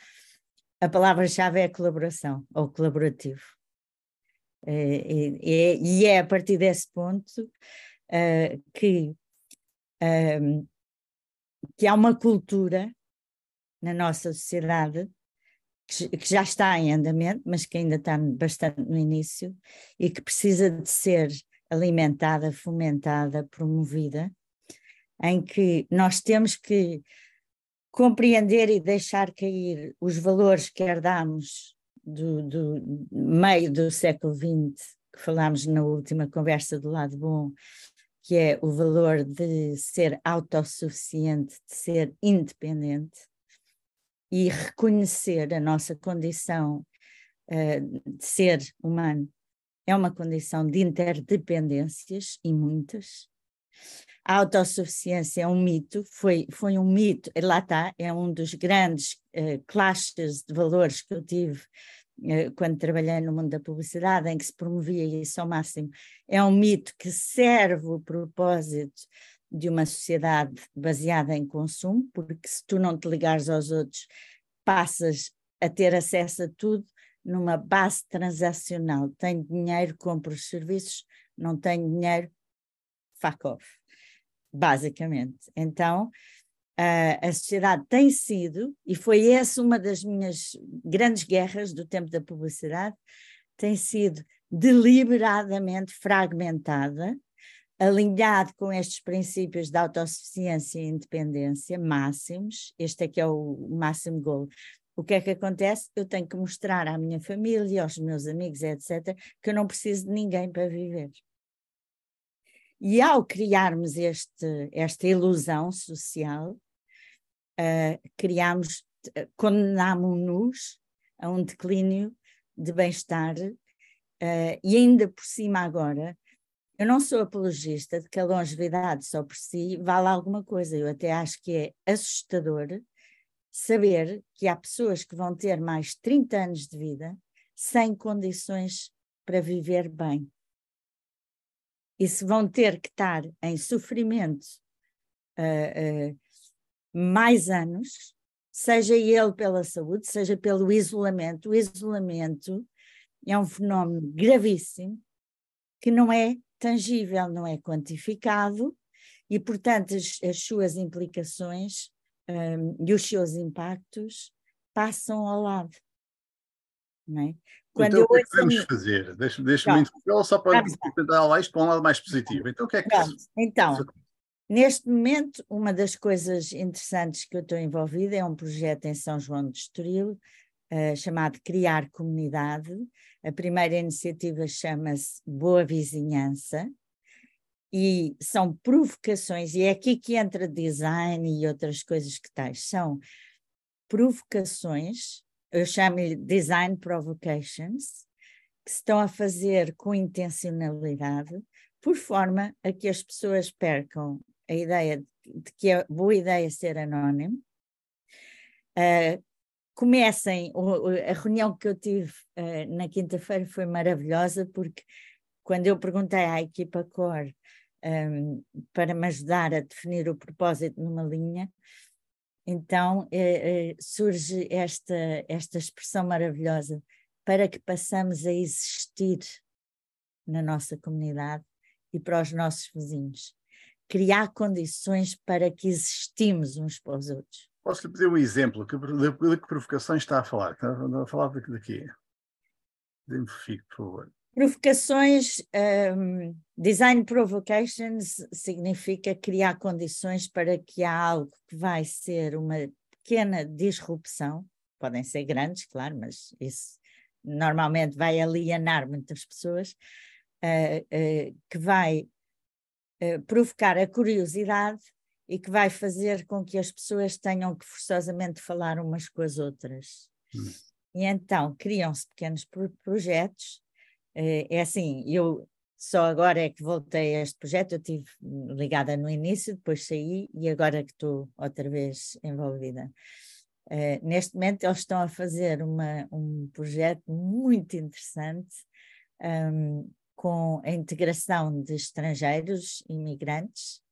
Speaker 3: a palavra-chave é colaboração ou colaborativo. Uh, e, é a partir desse ponto uh, que, uh, que há uma cultura na nossa sociedade que, já está em andamento, mas que ainda está bastante no início e que precisa de ser alimentada, fomentada, promovida, em que nós temos que compreender e deixar cair os valores que herdamos do, do meio do século XX, que falámos na última conversa do lado bom, que é o valor de ser autossuficiente, de ser independente e reconhecer a nossa condição uh, de ser humano. É uma condição de interdependências e muitas. A autossuficiência é um mito, foi, foi um mito, lá está, é um dos grandes uh, clashes de valores que eu tive eh, quando trabalhei no mundo da publicidade, em que se promovia isso ao máximo. É um mito que serve o propósito de uma sociedade baseada em consumo, porque se tu não te ligares aos outros, passas a ter acesso a tudo numa base transacional. Tenho dinheiro, compro os serviços, não tenho dinheiro, fuck off, basicamente. Então, a sociedade tem sido, e foi essa uma das minhas grandes guerras do tempo da publicidade, tem sido deliberadamente fragmentada, alinhado com estes princípios de autossuficiência e independência máximos, este é que é o máximo gol. O que é que acontece? Eu tenho que mostrar à minha família, aos meus amigos, etc., que eu não preciso de ninguém para viver. E ao criarmos este, esta ilusão social, uh, criámos, uh, condenámos-nos a um declínio de bem-estar uh, e ainda por cima agora, eu não sou apologista de que a longevidade só por si vale alguma coisa, eu até acho que é assustador saber que há pessoas que vão ter mais 30 anos de vida sem condições para viver bem. E se vão ter que estar em sofrimento uh, uh, mais anos, seja ele pela saúde, seja pelo isolamento. O isolamento é um fenómeno gravíssimo que não é tangível, não é quantificado e, portanto, as, as suas implicações um, e os seus impactos passam ao lado. É?
Speaker 2: Quando então, o que é que podemos fazer? Deixa-me deixa interromper só para tentar lá isto para um lado mais positivo. Então, o que é que.
Speaker 3: Então, Neste momento, uma das coisas interessantes que eu estou envolvida é um projeto em São João de Estoril, uh, chamado Criar Comunidade. A primeira iniciativa chama-se Boa Vizinhança, e são provocações, e é aqui que entra design e outras coisas que tais, são provocações, eu chamo-lhe design provocations, que se estão a fazer com intencionalidade, por forma a que as pessoas percam a ideia de que é boa ideia ser anónimo. Uh, comecem, a reunião que eu tive uh, na quinta-feira foi maravilhosa, porque quando eu perguntei à equipa core um, para me ajudar a definir o propósito numa linha, então eh, eh, surge esta, esta expressão maravilhosa para que passamos a existir na nossa comunidade e para os nossos vizinhos criar condições para que existimos uns para os outros.
Speaker 2: Posso lhe pedir um exemplo? De que, provocações está a falar? Está a falar de quê? Identifique, por favor.
Speaker 3: Provocações, um, design provocations significa criar condições para que há algo que vai ser uma pequena disrupção, podem ser grandes, claro, mas isso normalmente vai alienar muitas pessoas, uh, uh, que vai eh, provocar a curiosidade e que vai fazer com que as pessoas tenham que forçosamente falar umas com as outras. Hum. E então criam-se pequenos pro projetos. Uh, é assim, eu só agora é que voltei a este projeto, eu estive ligada no início, depois saí e agora que estou outra vez envolvida. Uh, neste momento eles estão a fazer uma, um projeto muito interessante um, com a integração de estrangeiros, imigrantes,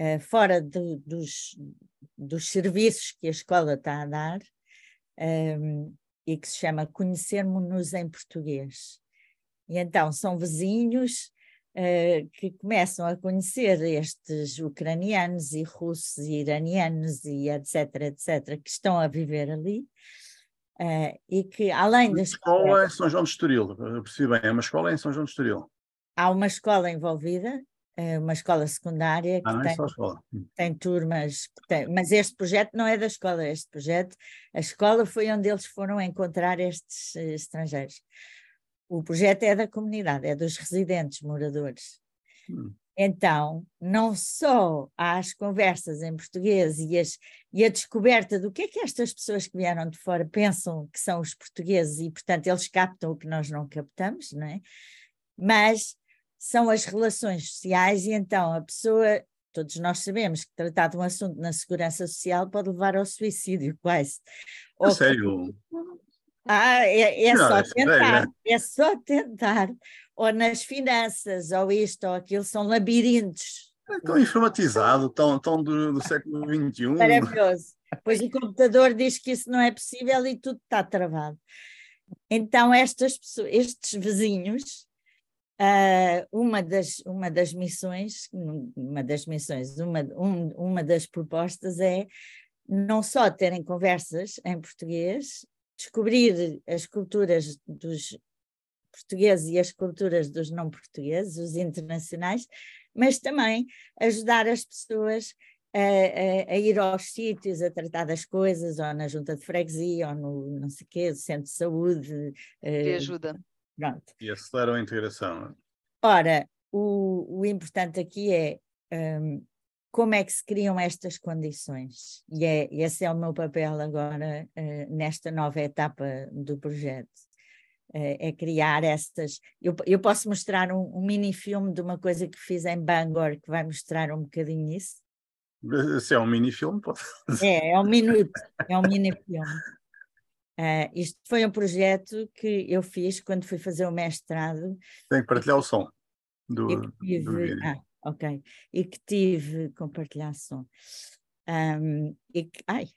Speaker 3: uh, fora de, dos, dos serviços que a escola está a dar, um, ehm, e que se chama Conhecermos-nos em Português. E então são vizinhos uh, que começam a conhecer estes ucranianos e russos e iranianos e etc, etc, que estão a viver ali Uh, e que além da
Speaker 2: escola... é em São João de Estoril, eu percebi bem, é uma escola em São João de Estoril.
Speaker 3: Há uma escola envolvida, eh, uma escola secundária que
Speaker 2: ah,
Speaker 3: tem,
Speaker 2: é escola.
Speaker 3: Hum. tem turmas, tem, mas este projeto não é da escola, este projeto, a escola foi onde eles foram encontrar estes uh, estrangeiros. O projeto é da comunidade, é dos residentes, moradores. Hum. Então, não só há as conversas em português e, as, e, a descoberta do que é que estas pessoas que vieram de fora pensam que são os portugueses e, portanto, eles captam o que nós não captamos, não é? Mas são as relações sociais e então a pessoa, todos nós sabemos que tratar de um assunto na segurança social pode levar ao suicídio, quase.
Speaker 2: Ou sério?
Speaker 3: Ah, é, é Não, só é tentar, é só tentar. Ou nas finanças, ou isto ou aquilo, são labirintos.
Speaker 2: É tão informatizado, tão, tão do, do século XXI.
Speaker 3: Maravilhoso. Pois o computador diz que isso não é possível e tudo está travado. Então, estas pessoas, estes vizinhos, uh, uma, das, uma das missões, uma das missões, uma, um, uma das propostas é não só terem conversas em português, descobrir as culturas dos portugueses e as culturas dos não portugueses, os internacionais, mas também ajudar as pessoas a, a, a, ir aos sítios, a tratar das coisas, ou na junta de freguesia, ou no não sei quê, centro de saúde.
Speaker 4: Que uh, ajuda.
Speaker 3: Pronto.
Speaker 2: E aceleram a integração.
Speaker 3: Ora, o, o importante aqui é um, como é que se criam estas condições. E é, esse é o meu papel agora uh, nesta nova etapa do projeto. Uh, é criar estas. Eu, eu posso mostrar um, um mini filme de uma coisa que fiz em Bangor que vai mostrar um bocadinho isso.
Speaker 2: Se é um mini-filme, pode
Speaker 3: É, é um minuto, é um mini-filme. Uh, isto foi um projeto que eu fiz quando fui fazer o mestrado.
Speaker 2: Tem que partilhar o som do,
Speaker 3: tive, do vídeo. Ah, ok. E que tive compartilhar som. Um, e que, ai,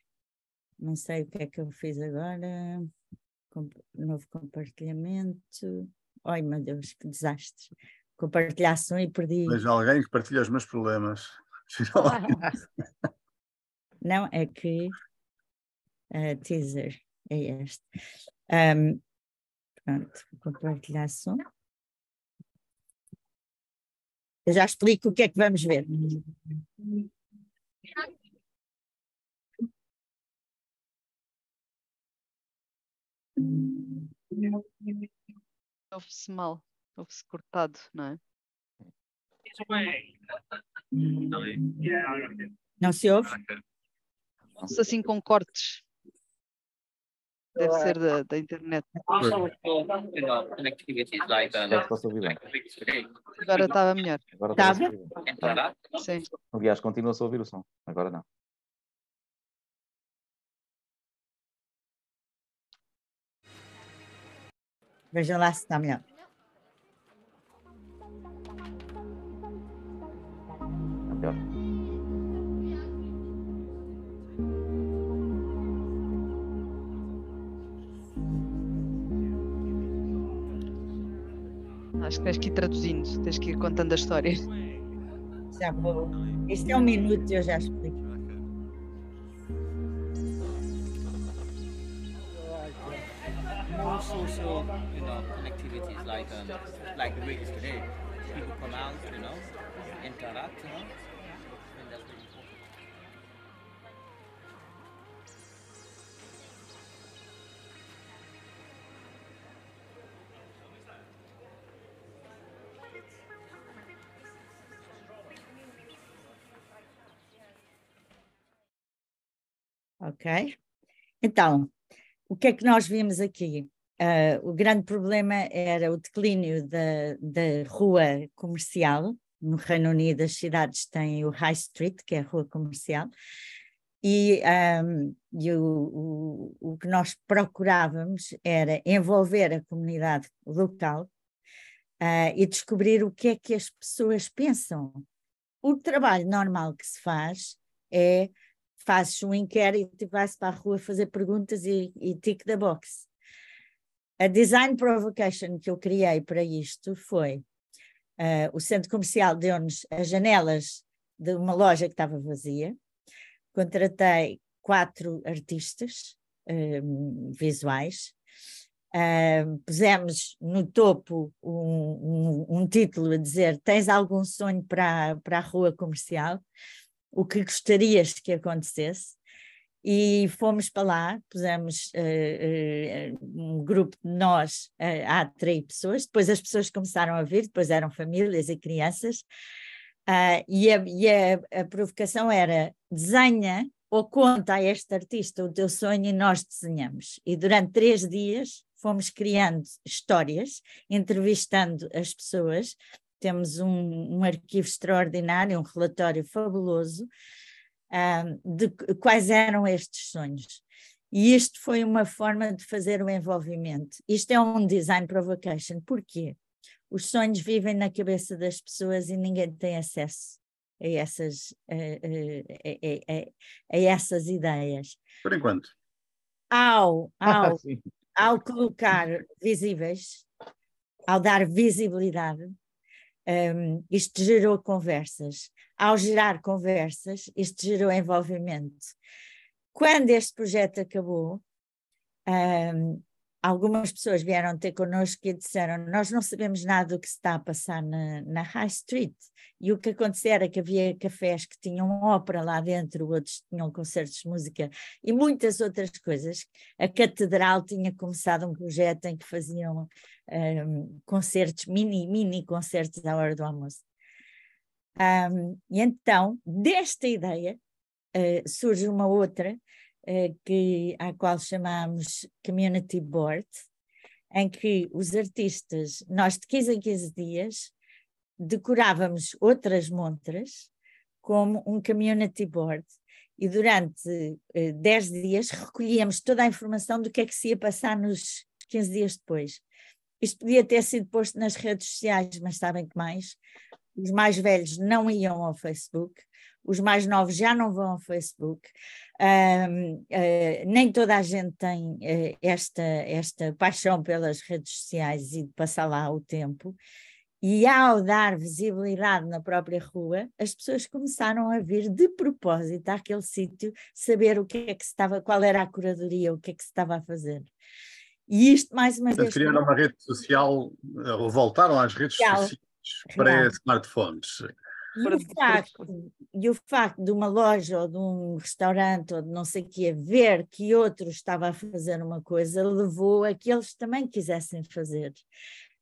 Speaker 3: não sei o que é que eu fiz agora. Com, novo compartilhamento. Ai, meu Deus, que desastre. Compartilhar som e perdi.
Speaker 2: Veja alguém que partilha os meus problemas.
Speaker 3: Não, é que uh, teaser é este. Um, pronto, compartilhar som. Eu já explico o que é que vamos ver.
Speaker 4: Ouve-se mal, ouve-se cortado, não é?
Speaker 3: Não se ouve?
Speaker 4: Ouve-se assim com cortes. Deve ser da, da internet. Agora estava melhor.
Speaker 3: Agora estava?
Speaker 4: Sim.
Speaker 5: Aliás, continua-se a ouvir o som. Agora não.
Speaker 3: Vejam lá se está melhor.
Speaker 5: melhor.
Speaker 4: Acho que tens que ir traduzindo, tens que ir contando a história.
Speaker 3: Já vou. Este é um minuto, eu já explico.
Speaker 6: More social, you know, activities like um, like the way it is today. People come out, you know, interact, you know.
Speaker 3: Então, o que é que nós vimos aqui? Uh, o grande problema era o declínio da, da rua comercial. No Reino Unido, as cidades têm o High Street, que é a rua comercial, e, um, e o, o, o, que nós procurávamos era envolver a comunidade local uh, e descobrir o que é que as pessoas pensam. O trabalho normal que se faz é fazes um inquérito e vais para a rua fazer perguntas e, e da box. A design provocation que eu criei para isto foi uh, o centro comercial deu-nos as janelas de uma loja que estava vazia. Contratei quatro artistas um, visuais. Uh, pusemos no topo um, um, um, título a dizer: Tens algum sonho para, para a rua comercial? O que gostarias que acontecesse. E fomos para lá, pusemos uh, uh, um grupo de nós uh, a atrair pessoas, depois as pessoas começaram a vir, depois eram famílias e crianças, e, a, e a, a provocação era desenha ou conta a este artista o teu sonho e nós desenhamos. E durante três dias fomos criando histórias, entrevistando as pessoas temos um, um arquivo extraordinário, um relatório fabuloso um, de quais eram estes sonhos. E isto foi uma forma de fazer o envolvimento. Isto é um design provocation. Porquê? Os sonhos vivem na cabeça das pessoas e ninguém tem acesso a essas, a, a, a, a essas ideias.
Speaker 2: Por enquanto.
Speaker 3: Ao, ao, ao colocar visíveis, ao dar visibilidade, um, isto gerou conversas. Ao gerar conversas, isto gerou envolvimento. Quando este projeto acabou, um, algumas pessoas vieram ter connosco e disseram: Nós não sabemos nada do que está a passar na, na High Street. E o que acontecia era que havia cafés que tinham ópera lá dentro, outros tinham concertos de música e muitas outras coisas. A Catedral tinha começado um projeto em que faziam um, concertos, mini, mini concertos à hora do almoço. Um, e então, desta ideia, uh, surge uma outra que, à qual chamamos Community Board, em que os artistas, nós de 15 em 15 dias, decorávamos outras montras como um community board e durante 10 uh, dias recolhíamos toda a informação do que é que se ia passar nos 15 dias depois. Isto podia ter sido posto nas redes sociais, mas sabem que mais? Os mais velhos não iam ao Facebook, os mais novos já não vão ao Facebook, uh, uh, nem toda a gente tem uh, esta, esta paixão pelas redes sociais e de passar lá o tempo. E ao dar visibilidade na própria rua, as pessoas começaram a vir de propósito àquele sítio, saber o que é que se estava, qual era a curadoria, o que é que se estava a fazer. E isto, mais uma
Speaker 2: Portanto,
Speaker 3: vez.
Speaker 2: criaram uma rede social, ou voltaram às redes
Speaker 3: Real.
Speaker 2: sociais para smartphones.
Speaker 3: E o, facto, e o facto de uma loja ou de um restaurante ou de não sei o que ver que outro estava a fazer uma coisa levou a que eles também quisessem fazer.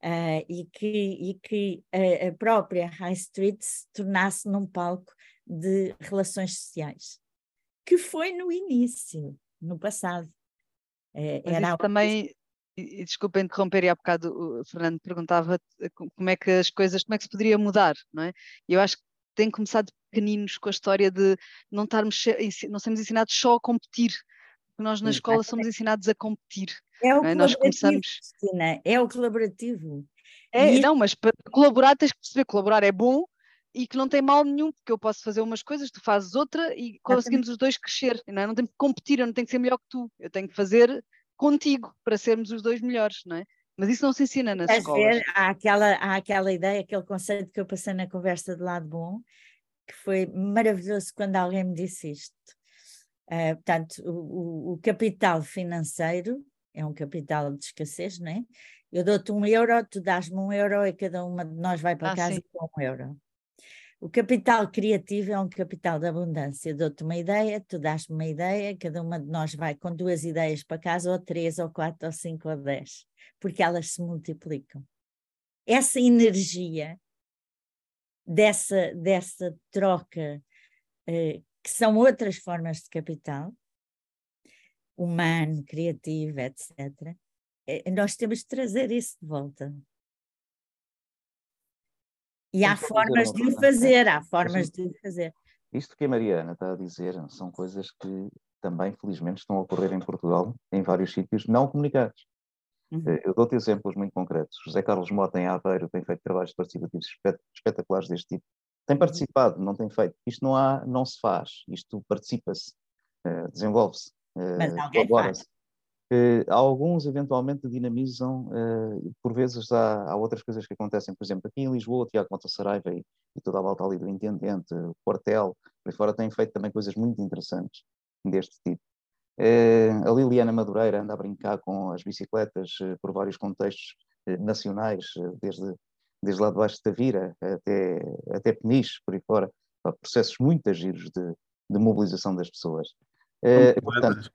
Speaker 3: Uh, e que, e que a, a, própria High Street se tornasse num palco de relações sociais, que foi no início, no passado.
Speaker 4: Uh, era também, e, e desculpa interromper, e há bocado o Fernando perguntava como é que as coisas, como é que se poderia mudar, não é? Eu acho que tem começado pequeninos com a história de não estarmos, não sermos ensinados só a competir, nós na escola somos ensinados a competir.
Speaker 3: É o
Speaker 4: é? Nós começamos...
Speaker 3: Cristina, é o colaborativo.
Speaker 4: É,
Speaker 3: E-
Speaker 4: não, mas para colaborar tens que perceber que colaborar é bom e que não tem mal nenhum, porque eu posso fazer umas coisas, tu fazes outra e conseguimos os dois crescer. Não, é? não tenho que competir, eu não tenho que ser melhor que tu, eu tenho que fazer contigo para sermos os dois melhores, não é? Mas isso não se ensina nas
Speaker 3: a
Speaker 4: escolas.
Speaker 3: ver? Há aquela, há aquela ideia, aquele conceito que eu passei na conversa de lado bom, que foi maravilhoso quando alguém me disse isto. Ah, portanto, o, o- o capital financeiro é um capital de escassez, não é? Eu dou-te um euro, tu dás-me um euro e cada uma de nós vai para
Speaker 4: Ah,
Speaker 3: casa
Speaker 4: sim.
Speaker 3: com um euro. O capital criativo é um capital de abundância. Dou-te uma ideia, tu dás-me uma ideia, cada uma de nós vai com duas ideias para casa, ou três, ou quatro, ou cinco, ou dez, porque elas se multiplicam. Essa energia dessa, dessa troca, eh, que são outras formas de capital, humano, criativo, etc., eh, nós temos de trazer isso de volta. E há
Speaker 5: dizer
Speaker 3: formas de o fazer, há formas de fazer.
Speaker 5: Isto que a Mariana está a dizer são coisas que também, felizmente, estão a ocorrer em Portugal, em vários sítios não comunicados.
Speaker 3: Uhum.
Speaker 5: Eh, Eu dou-te exemplos muito concretos. José Carlos Mota, em Aveiro, tem feito trabalhos participativos espet- espetaculares deste tipo.
Speaker 3: Uhum.
Speaker 5: Tem participado, não tem feito. Isto não, há, não se faz, isto participa-se, eh, desenvolve-se, eh, colabora-se. Eh, alguns eventualmente dinamizam, eh, por vezes há, há outras coisas que acontecem, por exemplo, aqui em Lisboa, o Tiago Mota Saraiva e, e toda a volta ali do Intendente, o Quartel, por aí fora, têm feito também coisas muito interessantes deste tipo. Eh, a Liliana Madureira anda a brincar com as bicicletas eh, por vários contextos nacionais, desde, desde lá de baixo de Tavira até, até Peniche, por aí fora, Pá, processos muito giros de, de mobilização das pessoas. Portanto,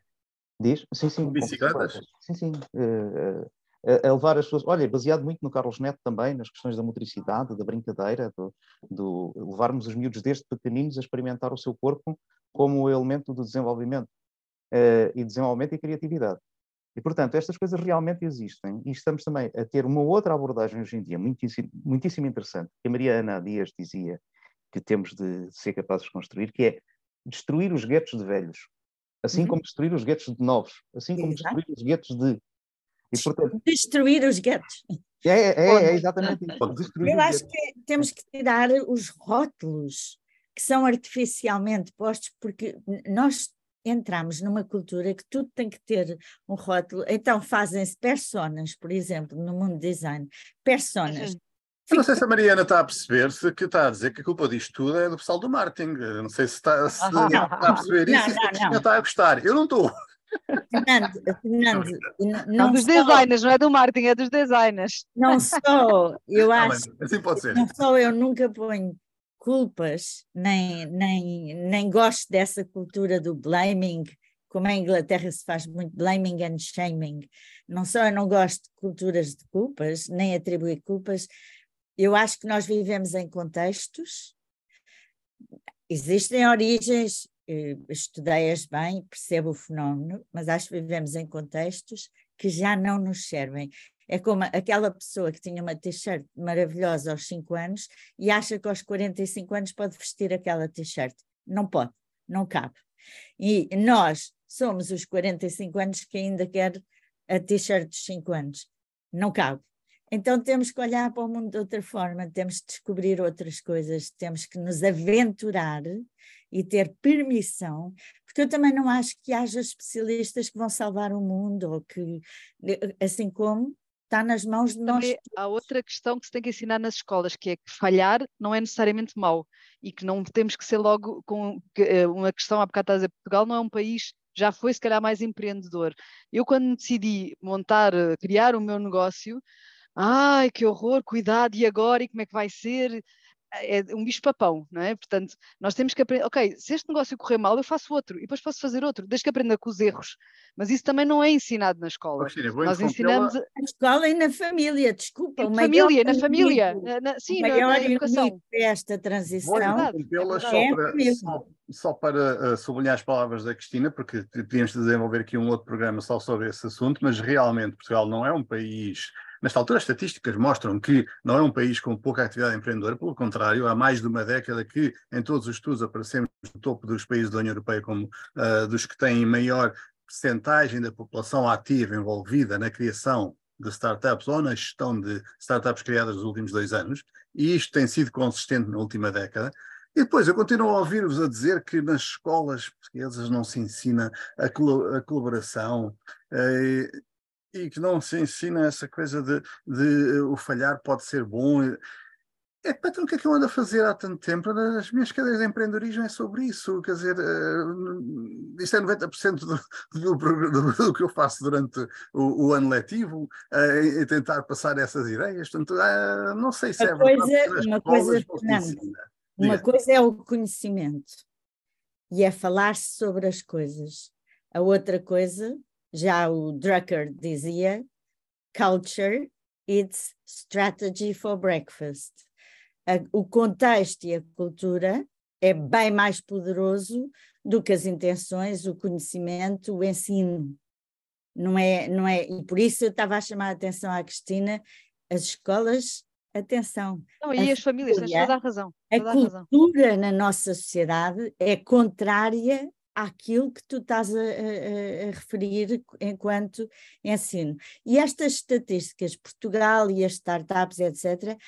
Speaker 5: Diz? Sim, sim. com
Speaker 2: bicicletas?
Speaker 5: Sim, sim. eh, a levar as pessoas. Olha, baseado muito no Carlos Neto também, nas questões da motricidade, da brincadeira, do, do levarmos os miúdos desde pequeninos a experimentar o seu corpo como elemento do desenvolvimento eh, e desenvolvimento e criatividade. E, portanto, estas coisas realmente existem e estamos também a ter uma outra abordagem hoje em dia muitíssimo, muitíssimo interessante, que a Maria Ana Dias dizia que temos de ser capazes de construir, que é destruir os guetos de velhos. Assim uhum. como destruir os guetos de novos, assim como Exato. destruir os guetos de.
Speaker 3: E, portanto, destruir os guetos.
Speaker 5: É, é, é, é exatamente isso.
Speaker 3: Eu acho que temos que tirar os rótulos que são artificialmente postos, porque nós entramos numa cultura que tudo tem que ter um rótulo. Então fazem-se personas, por exemplo, no mundo design, personas.
Speaker 2: Eu não sei se a Mariana está a perceber se que está a dizer que a culpa disto tudo é do pessoal do marketing. Eu não sei se está, se está a perceber isso não, não, não. está a gostar. Eu não estou.
Speaker 3: Fernando, Fernando
Speaker 4: não, não dos só, designers, não é do marketing, é dos designers.
Speaker 3: Não só, eu acho.
Speaker 2: assim pode ser.
Speaker 3: Não só eu nunca ponho culpas, nem, nem, nem gosto dessa cultura do blaming, como em Inglaterra se faz muito blaming and shaming. Não só eu não gosto de culturas de culpas, nem atribuir culpas, eu acho que nós vivemos em contextos, existem origens, eh, estudei-as bem, percebo o fenómeno, mas acho que vivemos em contextos que já não nos servem. É como aquela pessoa que tinha uma t-shirt maravilhosa aos 5 anos e acha que aos 45 anos pode vestir aquela t-shirt. Não pode, não cabe. E nós somos os 45 anos que ainda quer a t-shirt dos 5 anos. Não cabe. Então temos que olhar para o mundo de outra forma, temos que descobrir outras coisas, temos que nos aventurar e ter permissão, porque eu também não acho que haja especialistas que vão salvar o mundo, ou que, assim como está nas mãos de nós.
Speaker 4: Há outra questão que se tem que ensinar nas escolas, que é que falhar não é necessariamente mau e que não temos que ser logo com eh, uma questão, há bocado a dizer, Portugal não é um país, já foi se calhar mais empreendedor. Eu quando decidi montar, eh, criar o meu negócio, ai que horror, cuidado, e agora, e como é que vai ser? é um bicho-papão, não é? Portanto, nós temos que aprender, ok, se este negócio correr mal, eu faço outro, e depois posso fazer outro, desde que aprenda com os erros. Mas isso também não é ensinado na escola. nós ensinamos... Na
Speaker 3: escola e na família, desculpa.
Speaker 4: Na família, na família, na, sim, na, na educação.
Speaker 3: esta transição.
Speaker 2: Vou é só para, só, só para uh, sublinhar as palavras da Cristina, porque podíamos desenvolver aqui um outro programa só sobre esse assunto, mas realmente Portugal não é um país Nesta altura, as estatísticas mostram que não é um país com pouca atividade empreendedora, pelo contrário, há mais de uma década que, em todos os estudos, aparecemos no topo dos países da União Europeia como uh, dos que têm maior percentagem da população ativa envolvida na criação de startups ou na gestão de startups criadas nos últimos dois anos, e isto tem sido consistente na última década. E depois, eu continuo a ouvir-vos a dizer que nas escolas portuguesas não se ensina a, colaboração. Eh, e que não se ensina essa coisa de, de eh, o falhar pode ser bom. É, patrão, o que é que eu ando a fazer há tanto tempo? As minhas cadeias de empreendedorismo é sobre isso, quer dizer, uh, isto é 90% do, do, do, do, que eu faço durante o, o ano letivo, uh, tentar passar essas ideias, portanto, uh, não sei se
Speaker 3: é coisa, uma coisa, uma coisa é o conhecimento, e é falar-se sobre as coisas. A outra coisa já o Drucker dizia, culture, it's strategy for breakfast. O contexto e a cultura é bem mais poderoso do que as intenções, o conhecimento, o ensino. Não é, não é, e por isso eu estava a chamar a atenção à Cristina, as escolas, atenção.
Speaker 4: Não, e as famílias, tens toda a razão.
Speaker 3: Toda
Speaker 4: a,
Speaker 3: cultura
Speaker 4: razão.
Speaker 3: na nossa sociedade é contrária àquilo que tu estás a, a, a, referir enquanto ensino. E estas estatísticas, Portugal e as startups, etc.,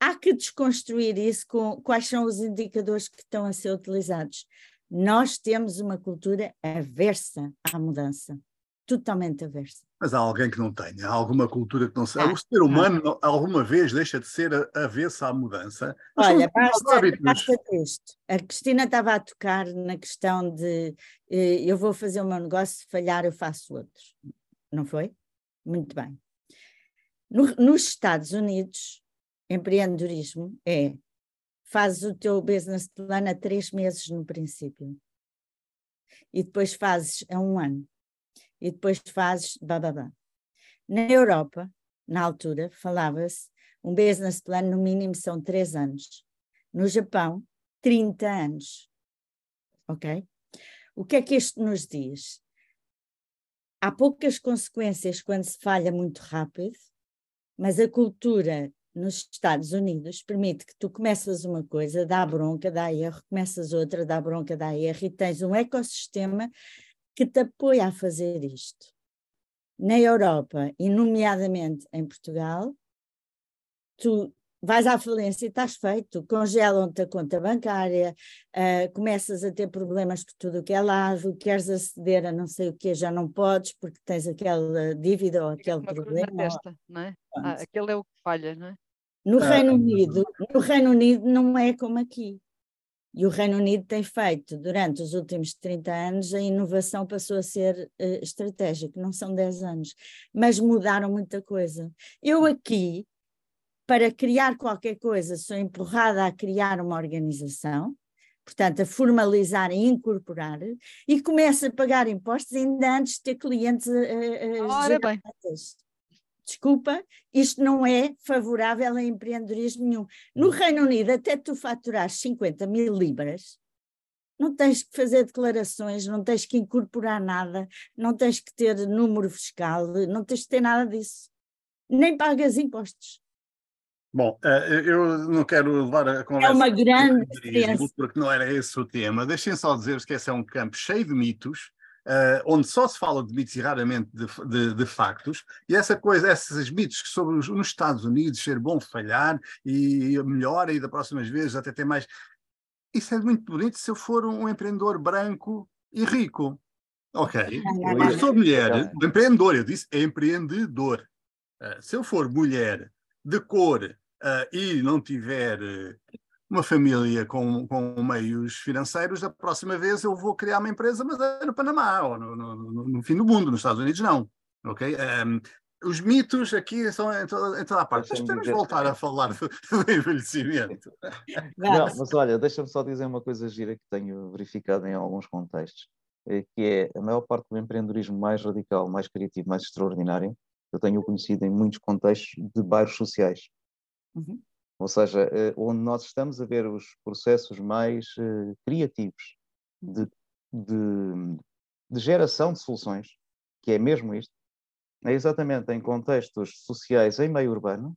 Speaker 3: há que desconstruir isso com quais são os indicadores que estão a ser utilizados. Nós temos uma cultura aversa à mudança, totalmente aversa.
Speaker 2: Mas há alguém que não tenha, há alguma cultura que não seja. Ah, o ser humano ah. alguma vez deixa de ser avesso à mudança.
Speaker 3: Olha, basta, basta isto. A Cristina estava a tocar na questão de eh, eu vou fazer o meu negócio, se falhar eu faço outros. Não foi? Muito bem. No, nos Estados Unidos, empreendedorismo é fazes o teu business plan a três meses no princípio e depois fazes a um ano e depois fazes bababá. Na Europa, na altura, falava-se um business plan no mínimo são três anos. No Japão, 30 anos. Ok? O que é que isto nos diz? Há poucas consequências quando se falha muito rápido, mas a cultura nos Estados Unidos permite que tu começas uma coisa, dá bronca, dá erro, começas outra, dá bronca, dá erro, e tens um ecossistema que te apoia a fazer isto. Na Europa, e nomeadamente em Portugal, tu vais à falência e estás feito, congelam-te a conta bancária, uh, começas a ter problemas por tudo o que é lado, queres aceder a não sei o que, já não podes porque tens aquela dívida ou aquele problema.
Speaker 4: Testa, não é? Ah, aquele é o que falha, não é?
Speaker 3: No ah, Reino Unido, no Reino Unido não é como aqui. E o Reino Unido tem feito, durante os últimos 30 anos, a inovação passou a ser uh, estratégica, não são 10 anos, mas mudaram muita coisa. Eu aqui, para criar qualquer coisa, sou empurrada a criar uma organização, portanto, a formalizar e incorporar, e começo a pagar impostos ainda antes de ter clientes uh,
Speaker 4: Ora bem.
Speaker 3: Desculpa, isto não é favorável a empreendedorismo nenhum. No Reino Unido, até tu faturares 50 mil libras, não tens que fazer declarações, não tens que incorporar nada, não tens que ter número fiscal, não tens que ter nada disso. Nem pagas impostos.
Speaker 2: Bom, eh, eu não quero levar a conversa.
Speaker 3: É uma grande.
Speaker 2: Porque não era esse o tema. Deixem só dizer que esse é um campo cheio de mitos, uh, onde só se fala de mitos e raramente de, de, de factos. E essa coisa, esses mitos que sobre os, nos Estados Unidos ser bom falhar e melhor e da próximas vezes até ter mais. Isso é muito bonito se eu for um empreendedor branco e rico. Ok. Mas sou mulher, empreendedor, eu disse empreendedor. Uh, se eu for mulher de cor uh, e não tiver uh, uma família com, com meios financeiros, da próxima vez eu vou criar uma empresa, mas é no Panamá ou no, no, no fim do mundo, nos Estados Unidos não. Ok? Um, os mitos aqui são em toda, em toda a parte. Mas podemos voltar a falar do, do envelhecimento.
Speaker 5: Não, mas olha, deixa-me só dizer uma coisa gira que tenho verificado em alguns contextos, eh, que é a maior parte do empreendedorismo mais radical, mais criativo, mais extraordinário, eu tenho conhecido em muitos contextos de bairros sociais. Uhum. Ou seja, eh, onde nós estamos a ver os processos mais uh, criativos de, de, de, geração de soluções, que é mesmo isto, é exatamente em contextos sociais em meio urbano,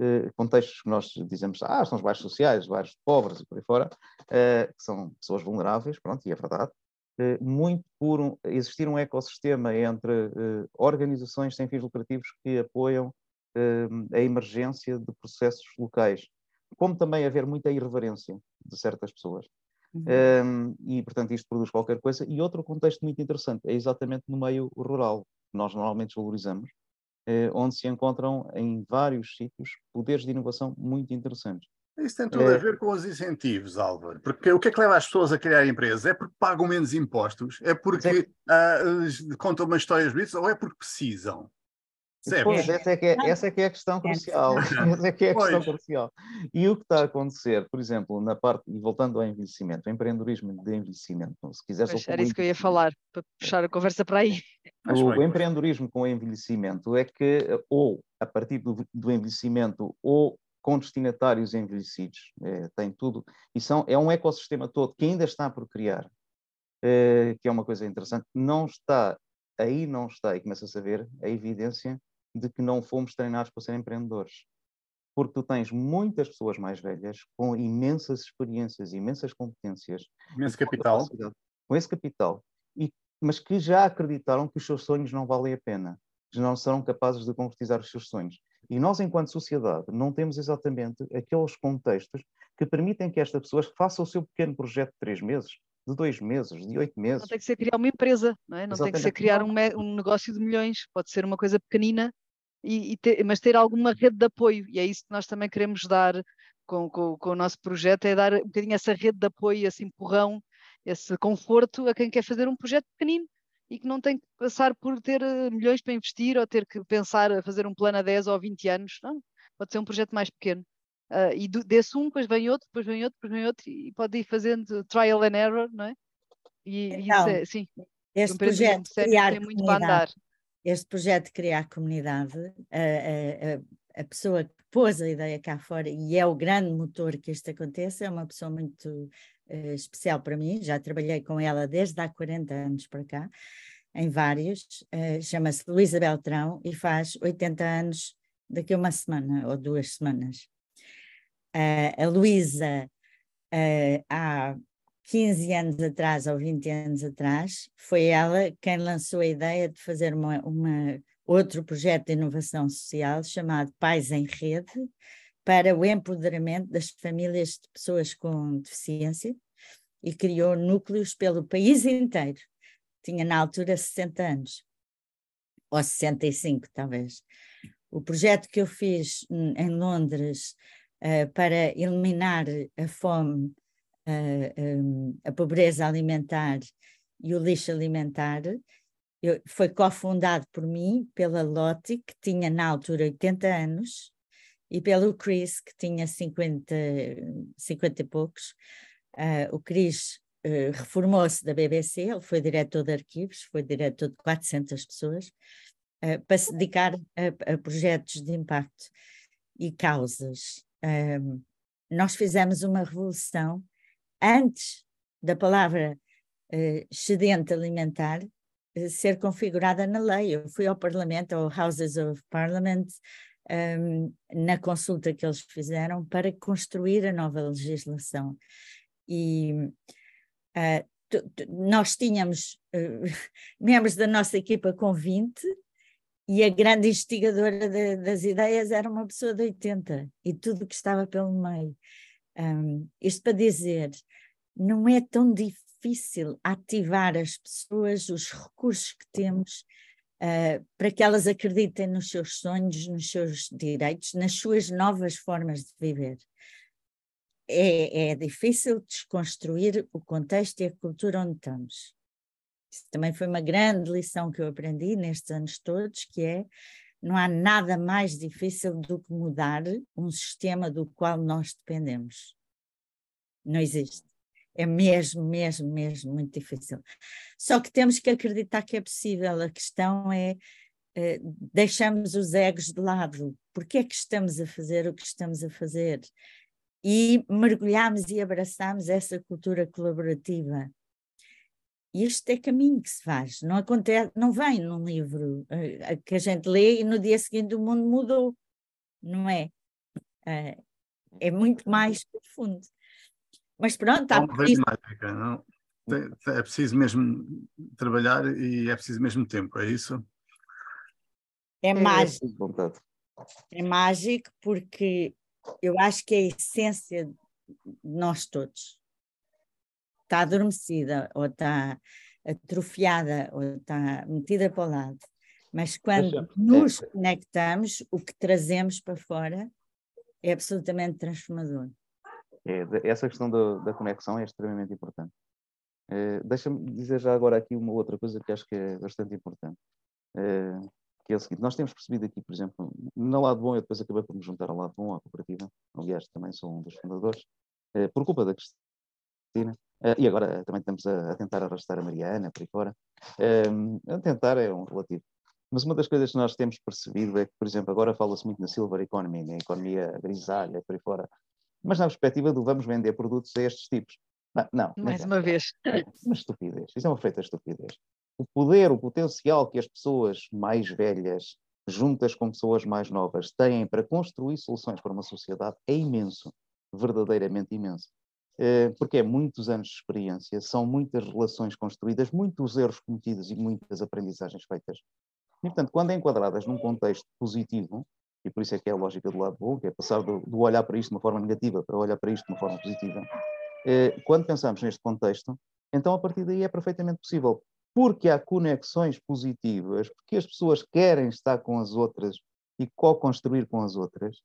Speaker 5: uh, contextos que nós dizemos, ah, são os bairros sociais, os bairros pobres e por aí fora, que são pessoas vulneráveis, pronto, e é verdade, muito por um, existir um ecossistema entre organizações sem fins lucrativos que apoiam a emergência de processos locais, como também haver muita irreverência de certas pessoas. Uhum. Um, e, portanto, isto produz qualquer coisa. E outro contexto muito interessante é exatamente no meio rural, que nós normalmente valorizamos, eh, onde se encontram em vários sítios poderes de inovação muito interessantes.
Speaker 2: Isso tem tudo é... a ver com os incentivos, Álvaro. Porque o que é que leva as pessoas a criar empresas? É porque pagam menos impostos? É porque uh, contam umas histórias bonitas ou é porque precisam?
Speaker 5: Pois, essa é, que é, essa é que é a questão crucial. essa é que é a questão crucial. E o que está a acontecer, por exemplo, na parte, e voltando ao envelhecimento, o empreendedorismo de envelhecimento, se quiseres...
Speaker 4: Pois, era isso que eu ia falar, para puxar a conversa para aí.
Speaker 5: O, o empreendedorismo com o envelhecimento é que, ou a partir do, do envelhecimento, ou com destinatários envelhecidos, é, tem tudo, e são, é um ecossistema todo que ainda está por criar, é, que é uma coisa interessante, não está, aí não está, e começa a saber a evidência de que não fomos treinados para ser empreendedores. Porque tu tens muitas pessoas mais velhas com imensas experiências, imensas competências.
Speaker 2: Imenso capital.
Speaker 5: Com esse capital. E, mas que já acreditaram que os seus sonhos não valem a pena. Que não serão capazes de concretizar os seus sonhos. E nós, enquanto sociedade, não temos exatamente aqueles contextos que permitem que estas pessoas façam o seu pequeno projeto de três meses, de dois meses, de oito meses.
Speaker 4: Não tem que ser criar uma empresa, não é? Não Exatamente. tem que ser criar um, um, negócio de milhões, pode ser uma coisa pequenina e, e ter, mas ter alguma rede de apoio, e é isso que nós também queremos dar com, com, com, o nosso projeto, é dar um bocadinho essa rede de apoio, esse empurrão, esse conforto a quem quer fazer um projeto pequenino e que não tem que passar por ter eh, milhões para investir ou ter que pensar a fazer um plano a 10 ou 20 anos, não, pode ser um projeto mais pequeno. Uh, e do, desse um, depois vem outro, depois vem outro, depois vem outro, e pode ir fazendo trial and error, não é? E,
Speaker 3: então,
Speaker 4: isso é, sim,
Speaker 3: este um projeto tem muito para andar este projeto de criar comunidade, a, a, a, pessoa que pôs a ideia cá fora e é o grande motor que isto aconteça, é uma pessoa muito uh, especial para mim, já trabalhei com ela desde há 40 anos para cá, em vários, uh, chama-se Luísa Beltrão e faz 80 anos daqui a uma semana ou duas semanas. Uh, a Luísa há 15 anos atrás ou 20 anos atrás, foi ela quem lançou a ideia de fazer uma, uma, outro projeto de inovação social chamado Pais em Rede, para o empoderamento das famílias de pessoas com deficiência e criou núcleos pelo país inteiro. Tinha na altura 60 anos, ou 65 talvez. O projeto que eu fiz em Londres uh, para eliminar a fome, um, a pobreza alimentar e o lixo alimentar eu, foi cofundado por mim, pela Lottie, que tinha na altura 80 anos, e pelo Chris, que tinha 50, 50 e poucos. Uh, o Chris uh, reformou-se da BBC, ele foi diretor de arquivos, foi diretor de 400 pessoas, uh, para se dedicar a, a, projetos de impacto e causas. nós fizemos uma revolução antes da palavra excedente alimentar ser configurada na lei. Eu fui ao Parlamento, ao Houses of Parliament, um, na consulta que eles fizeram para construir a nova legislação. E uh, nós tínhamos uh, membros da nossa equipa com 20 e a grande investigadora de, das ideias era uma pessoa de 80 e tudo que estava pelo meio. Um, isto para dizer, não é tão difícil ativar as pessoas, os recursos que temos uh, para que elas acreditem nos seus sonhos, nos seus direitos, nas suas novas formas de viver. É, é difícil desconstruir o contexto e a cultura onde estamos. Isso também foi uma grande lição que eu aprendi nestes anos todos, que é não há nada mais difícil do que mudar um sistema do qual nós dependemos. Não existe. É mesmo, mesmo, mesmo muito difícil. Só que temos que acreditar que é possível. A questão é uh, deixamos os egos de lado. Por que é que estamos a fazer o que estamos a fazer? E mergulhamos e abraçamos essa cultura colaborativa. E este é caminho que se faz. Não acontece, não vem num livro uh, que a gente lê e no dia seguinte o mundo mudou. Não é? Uh, é muito mais profundo. Mas pronto, está
Speaker 2: não isso. mágica, não? É preciso mesmo trabalhar e é preciso mesmo tempo, é isso?
Speaker 3: É, é mágico. É mágico porque eu acho que é a essência de nós todos. Está adormecida ou está atrofiada ou está metida para o lado. Mas quando é. nos conectamos, o que trazemos para fora é absolutamente transformador.
Speaker 5: É, essa questão da, da conexão é extremamente importante. É, Deixa-me dizer já agora aqui uma outra coisa que acho que é bastante importante. É, que é o seguinte, nós temos percebido aqui, por exemplo, no lado bom, eu depois acabei por me juntar ao lado bom, à cooperativa, aliás, também sou um dos fundadores, é, por culpa da Cristina, é, e agora também estamos a, a, tentar arrastar a Mariana por aí fora. É, a tentar é um relativo. Mas uma das coisas que nós temos percebido é que, por exemplo, agora fala-se muito na silver economy, na economia grisalha, por aí fora mas na perspectiva do vamos vender produtos a estes tipos. Não, não
Speaker 4: mais uma vez.
Speaker 5: É uma estupidez. Isso é uma feita estupidez. O poder, o potencial que as pessoas mais velhas, juntas com pessoas mais novas, têm para construir soluções para uma sociedade é imenso, verdadeiramente imenso. Eh, porque é muitos anos de experiência, são muitas relações construídas, muitos erros cometidos e muitas aprendizagens feitas. E, portanto, quando enquadradas num contexto positivo, e por isso é que é a lógica do lado bom, que é passar do, do olhar para isto de uma forma negativa para olhar para isto de uma forma positiva. Eh, quando pensamos neste contexto, então a partir daí é perfeitamente possível, porque há conexões positivas, porque as pessoas querem estar com as outras e co-construir com as outras,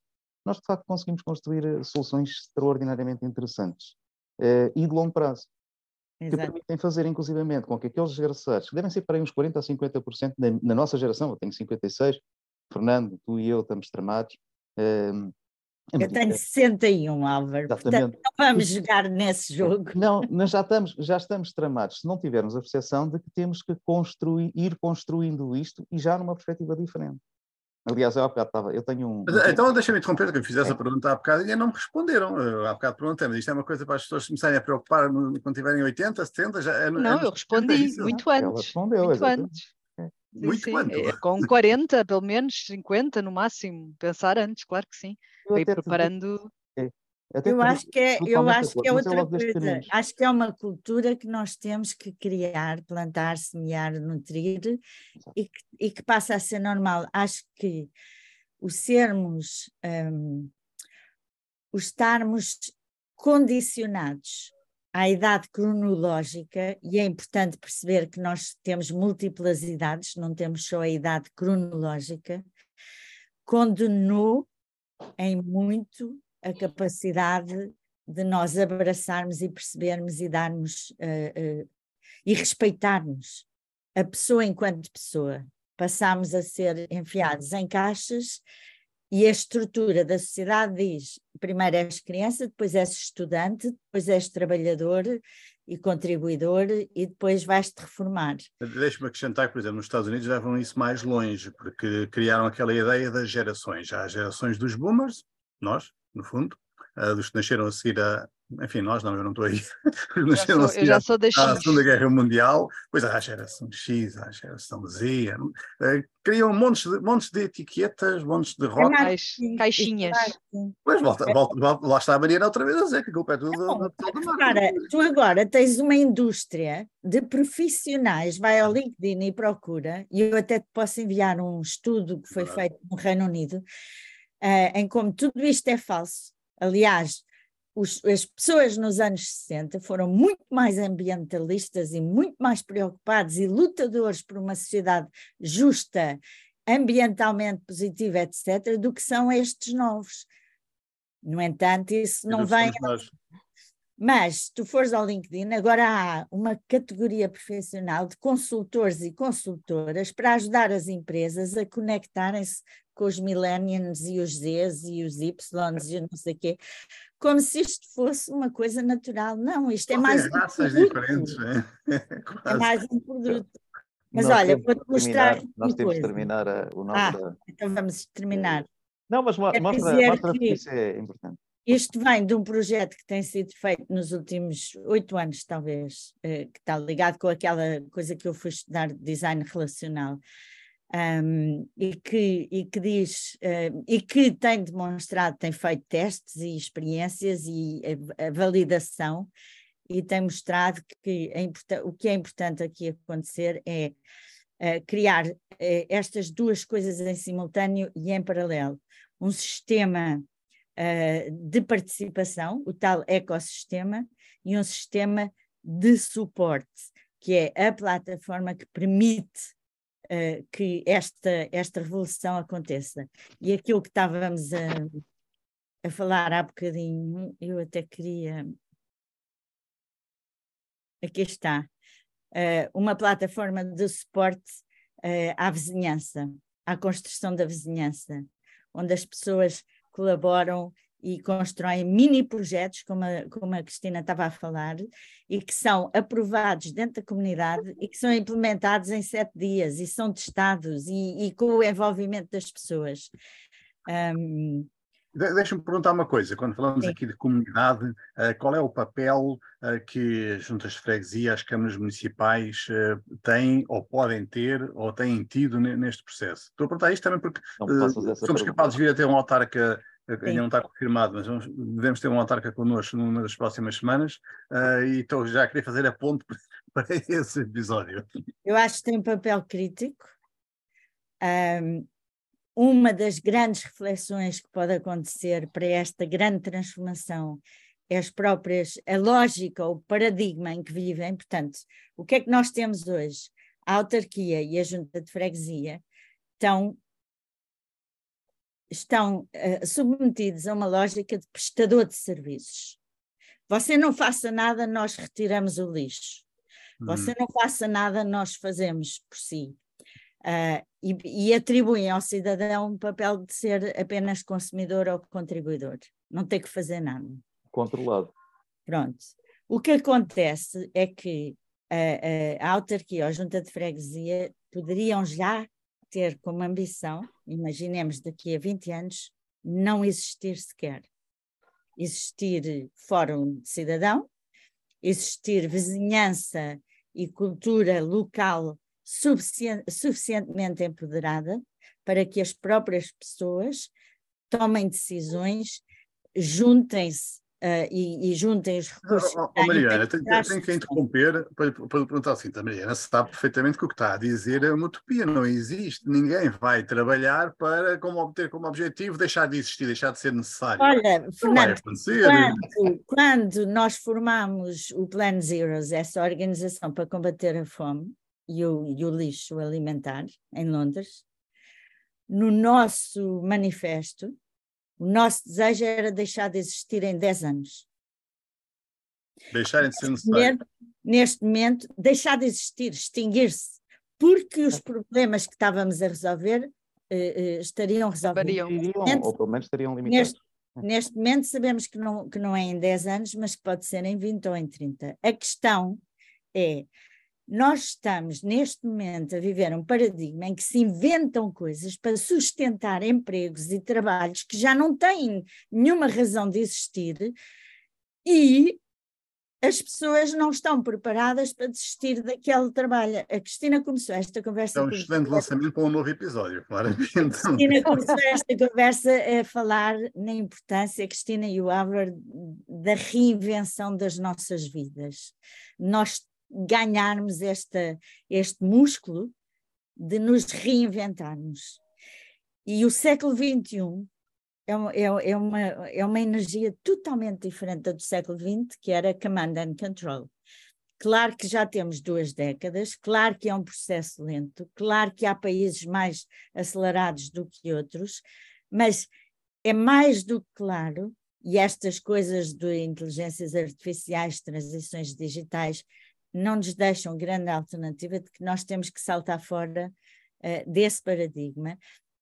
Speaker 5: nós de facto conseguimos construir eh, soluções extraordinariamente interessantes eh, e de longo prazo. Exato. Que permitem fazer, inclusivamente, com que aqueles desgraçados, que devem ser para aí uns 40% a 50% na, na nossa geração, eu tenho 56, Fernando, tu e eu estamos tramados.
Speaker 3: Uh, eu tenho 61, Álvaro, Exatamente. portanto não vamos jogar nesse jogo.
Speaker 5: Não, nós já estamos, já estamos tramados, se não tivermos a percepção de que temos que construir, ir construindo isto e já numa perspectiva diferente. Aliás, eu há bocado estava, eu tenho um...
Speaker 2: Mas, então deixa-me interromper, que eu fiz essa é. pergunta há bocado e não me responderam. Eu, há bocado perguntei, mas isto é uma coisa para as pessoas começarem a preocupar quando tiverem 80, 70, já é,
Speaker 4: Não, é, eu respondi muito antes. Ela respondeu, muito exatamente. antes.
Speaker 2: Muito sim, quanto? É,
Speaker 4: com 40, pelo menos 50 no máximo, pensar antes, claro que sim. Eu Ir preparando.
Speaker 5: É,
Speaker 3: Até eu acho que é, eu acho que é outra coisa. Acho que é uma cultura que nós temos que criar, plantar, semear, nutrir e que, e que, passa a ser normal. Acho que o sermos, um, o estarmos condicionados à idade cronológica, e é importante perceber que nós temos múltiplas idades, não temos só a idade cronológica, condenou em muito a capacidade de nós abraçarmos e percebermos e darmos uh, uh, e respeitarmos a pessoa enquanto pessoa. Passámos a ser enfiados em caixas e a estrutura da sociedade diz: primeiro és criança, depois és estudante, depois és trabalhador e contribuidor e depois vais-te reformar.
Speaker 2: Deixa-me acrescentar por exemplo, nos Estados Unidos levam isso mais longe, porque criaram aquela ideia das gerações. Há as gerações dos boomers, nós, no fundo, uh, dos que nasceram a seguir a. Enfim, nós não, eu não estou aí.
Speaker 4: nasceram sou, a seguir eu já sou da
Speaker 2: à Segunda Guerra Mundial, pois há a geração X, há a geração Z, uh, criam montes de, montes de etiquetas, montes de rotas.
Speaker 4: Caixinhas.
Speaker 2: Pois volta, volta, volta, lá está a Mariana outra vez a dizer que a culpa é tudo não, da
Speaker 3: Cara, tu agora tens uma indústria de profissionais, vai ao LinkedIn e procura, e eu até te posso enviar um estudo que foi feito no Reino Unido, uh, em como tudo isto é falso. Aliás, os, as pessoas nos anos 60 foram muito mais ambientalistas e muito mais preocupados e lutadores por uma sociedade justa, ambientalmente positiva, etc., do que são estes novos. No entanto, isso não vem. Mas, se tu fores ao LinkedIn, agora há uma categoria profissional de consultores e consultoras para ajudar as empresas a conectarem-se com os millennials e os Zs e os Ys e não sei o quê, como se isto fosse uma coisa natural. Não, isto é mais
Speaker 2: um raças produto. diferentes, é?
Speaker 3: é mais um produto. Mas nós olha, vou-te mostrar.
Speaker 5: Nós temos de terminar a, o nosso.
Speaker 3: Ah, então vamos terminar.
Speaker 5: Não, mas mostra, mostra que isso é importante.
Speaker 3: Isto vem de um projeto que tem sido feito nos últimos oito anos, talvez, eh, que está ligado com aquela coisa que eu fui estudar de design relacional um, e, que, e que diz uh, e que tem demonstrado, tem feito testes e experiências e a, a validação e tem mostrado que é o que é importante aqui acontecer é uh, criar uh, estas duas coisas em simultâneo e em paralelo. Um sistema de participação, o tal ecossistema, e um sistema de suporte, que é a plataforma que permite uh, que esta, esta revolução aconteça. E aquilo que estávamos a, a falar há bocadinho, eu até queria. Aqui está. Uh, uma plataforma de suporte uh, à vizinhança, à construção da vizinhança, onde as pessoas colaboram e constroem mini projetos, como a, como a Cristina estava a falar, e que são aprovados dentro da comunidade e que são implementados em sete dias e são testados e, e com o envolvimento das pessoas. Um,
Speaker 2: Deixa-me perguntar uma coisa, quando falamos Sim. aqui de comunidade, uh, qual é o papel uh, que as juntas de freguesia, as câmaras municipais uh, têm ou podem ter ou têm tido neste processo? Estou a perguntar isto também porque somos pergunta. capazes de vir a ter um autarca ainda não está confirmado, mas vamos, devemos ter um autarca connosco numa das próximas semanas uh, e estou já a querer fazer a ponte para esse episódio.
Speaker 3: Eu acho que tem um papel crítico. Um, uma das grandes reflexões que pode acontecer para esta grande transformação é as próprias, a lógica, o paradigma em que vivem. Portanto, o que é que nós temos hoje? A autarquia e a junta de freguesia estão estão uh, submetidos a uma lógica de prestador de serviços. Você não faça nada, nós retiramos o lixo. Você hum. não faça nada, nós fazemos por si. Uh, e, e, atribuem ao cidadão um papel de ser apenas consumidor ou contribuidor, não ter que fazer nada.
Speaker 5: Controlado.
Speaker 3: Pronto. O que acontece é que a, a, a autarquia ou a junta de freguesia poderiam já ter como ambição, imaginemos daqui a 20 anos, não existir sequer. Existir fórum de cidadão, existir vizinhança e cultura local suficient, suficientemente empoderada para que as próprias pessoas tomem decisões, juntem-se uh, e, e, juntem os recursos.
Speaker 2: Oh, oh, Mariana, tenho, tenho que interromper para, para perguntar assim, também. Mariana sabe perfeitamente que o que está a dizer é uma utopia, não existe. Ninguém vai trabalhar para como obter como objetivo deixar de existir, deixar de ser necessário.
Speaker 3: Olha, Fernando, quando, quando nós formamos o Plan Zeros, essa organização para combater a fome e o, e o lixo alimentar em Londres, no nosso manifesto, o nosso desejo era deixar de existir em 10 anos.
Speaker 2: Deixarem de ser necessários.
Speaker 3: Neste momento, deixar de existir, extinguir-se, porque os problemas que estávamos a resolver eh, eh, estariam resolvidos.
Speaker 5: Estariam, ou pelo menos estariam limitados.
Speaker 3: Neste, neste momento sabemos que não, que não é em 10 anos, mas que pode ser em 20 ou em 30. A questão é nós estamos neste momento a viver um paradigma em que se inventam coisas para sustentar empregos e trabalhos que já não têm nenhuma razão de existir e as pessoas não estão preparadas para desistir daquele trabalho. A Cristina começou esta conversa.
Speaker 2: É um excelente lançamento para um novo episódio, claramente.
Speaker 3: A Cristina começou esta conversa a falar na importância, Cristina e o Álvaro, da reinvenção das nossas vidas. Nós ganharmos esta, este músculo de nos reinventarmos. E o século XXI é é, é, uma, é uma energia totalmente diferente da do século XX, que era command and control. Claro que já temos duas décadas, claro que é um processo lento, claro que há países mais acelerados do que outros, mas é mais do que claro, e estas coisas de inteligências artificiais, transições digitais, não nos deixam grande alternativa de que nós temos que saltar fora uh, desse paradigma,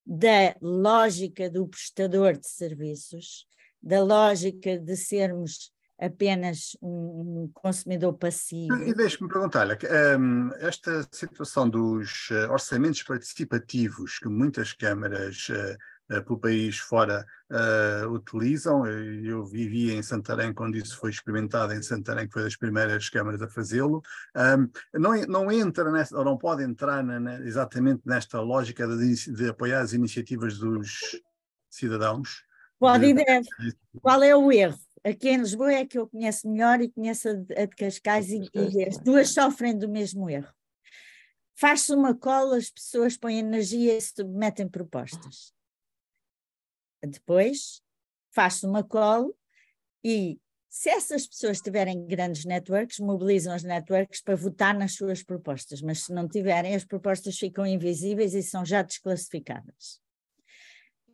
Speaker 3: da lógica do prestador de serviços, da lógica de sermos apenas um, um consumidor passivo.
Speaker 2: E deixe-me perguntar-lhe, um, esta situação dos uh, orçamentos participativos que muitas câmaras uh, uh, pelo país fora uh, utilizam. Eu vivi em Santarém quando isso foi experimentado em Santarém, que foi das primeiras câmaras a fazê-lo. Um, não, não entra nessa, ou não pode entrar na, na, exatamente nesta lógica de, de, apoiar as iniciativas dos cidadãos.
Speaker 3: Pode e deve. Qual é o erro? Aqui em Lisboa é que eu conheço melhor e conheço a de, a de Cascais e, e as duas sofrem do mesmo erro. Faz-se uma cola, as pessoas põem energia e se submetem propostas. Depois faz-se uma call e se essas pessoas tiverem grandes networks, mobilizam as networks para votar nas suas propostas, mas se não tiverem, as propostas ficam invisíveis e são já desclassificadas,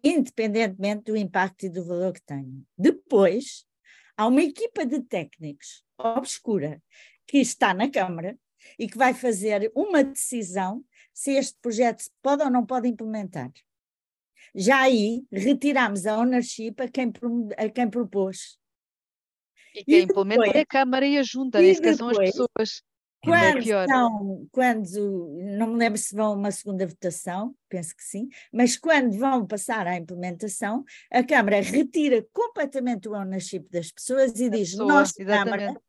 Speaker 3: independentemente do impacto e do valor que tenham. Depois, há uma equipa de técnicos obscura que está na Câmara e que vai fazer uma decisão se este projeto se pode ou não pode implementar. Já aí retiramos a ownership a quem, a quem propôs.
Speaker 4: E quem implementa é a Câmara e a Junta, nem sequer são as pessoas.
Speaker 3: É quando, é são, quando, não me lembro se vão a uma segunda votação, penso que sim, mas quando vão passar à implementação, a Câmara retira completamente o ownership das pessoas e diz: pessoa, Nós, Câmara,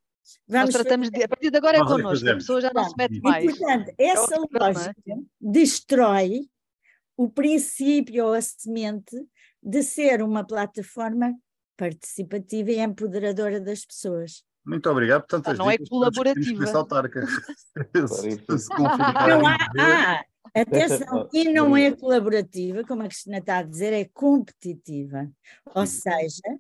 Speaker 4: Vamos Nós tratamos de, a partir de agora é connosco, a pessoa já não se mete mais.
Speaker 3: E, portanto, essa é? lógica destrói o princípio ou a semente de ser uma plataforma participativa e empoderadora das pessoas.
Speaker 2: Muito obrigado por tantas
Speaker 4: ah, Não é colaborativa.
Speaker 3: não há, ah, atenção, e não é colaborativa, como a Cristina está a dizer, é competitiva. Ou seja,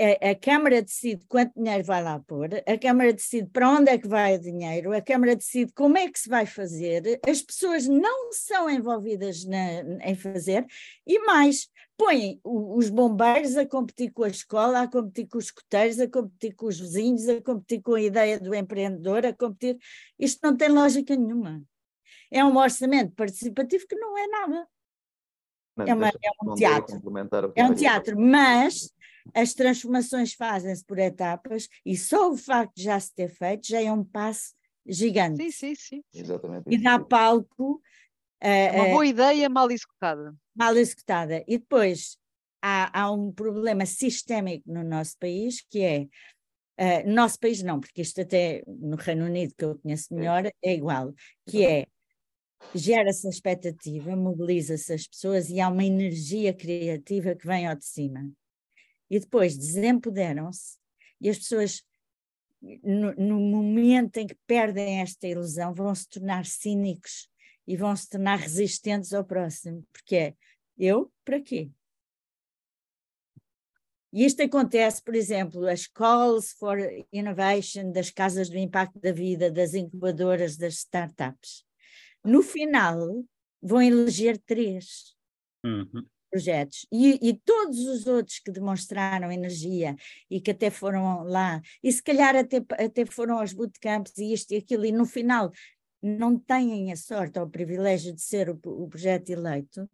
Speaker 3: a, a, Câmara decide quanto dinheiro vai lá pôr, a Câmara decide para onde é que vai o dinheiro, a Câmara decide como é que se vai fazer, as pessoas não são envolvidas na, em fazer, e mais, põem os bombeiros a competir com a escola, a competir com os escoteiros, a competir com os vizinhos, a competir com a ideia do empreendedor, a competir. Isto não tem lógica nenhuma. É um orçamento participativo que não é nada. Não, é, uma, é um teatro. É um teatro, mas as transformações fazem-se por etapas e só o facto de já se ter feito já é um passo gigante.
Speaker 4: Sim, sim, sim.
Speaker 5: Exatamente.
Speaker 3: E dá palco.
Speaker 4: É uma boa ideia mal executada.
Speaker 3: Mal executada. E depois há, há um problema sistémico no nosso país que é. Uh, nosso país não, porque isto até no Reino Unido, que eu conheço melhor, é igual, que é gera-se a expectativa, mobiliza-se as pessoas e há uma energia criativa que vem ao de cima. E depois desempoderam-se e as pessoas no, no, momento em que perdem esta ilusão vão se tornar cínicos e vão se tornar resistentes ao próximo, porque é eu para quê? E isto acontece, por exemplo, as calls for innovation das casas do impacto da vida, das incubadoras, das startups. No final, vão eleger três uhum. Projetos. E, e, todos os outros que demonstraram energia e que até foram lá, e se calhar até, até foram aos bootcamps e isto e aquilo, e no final não têm a sorte ou o privilégio de ser o, o projeto eleito,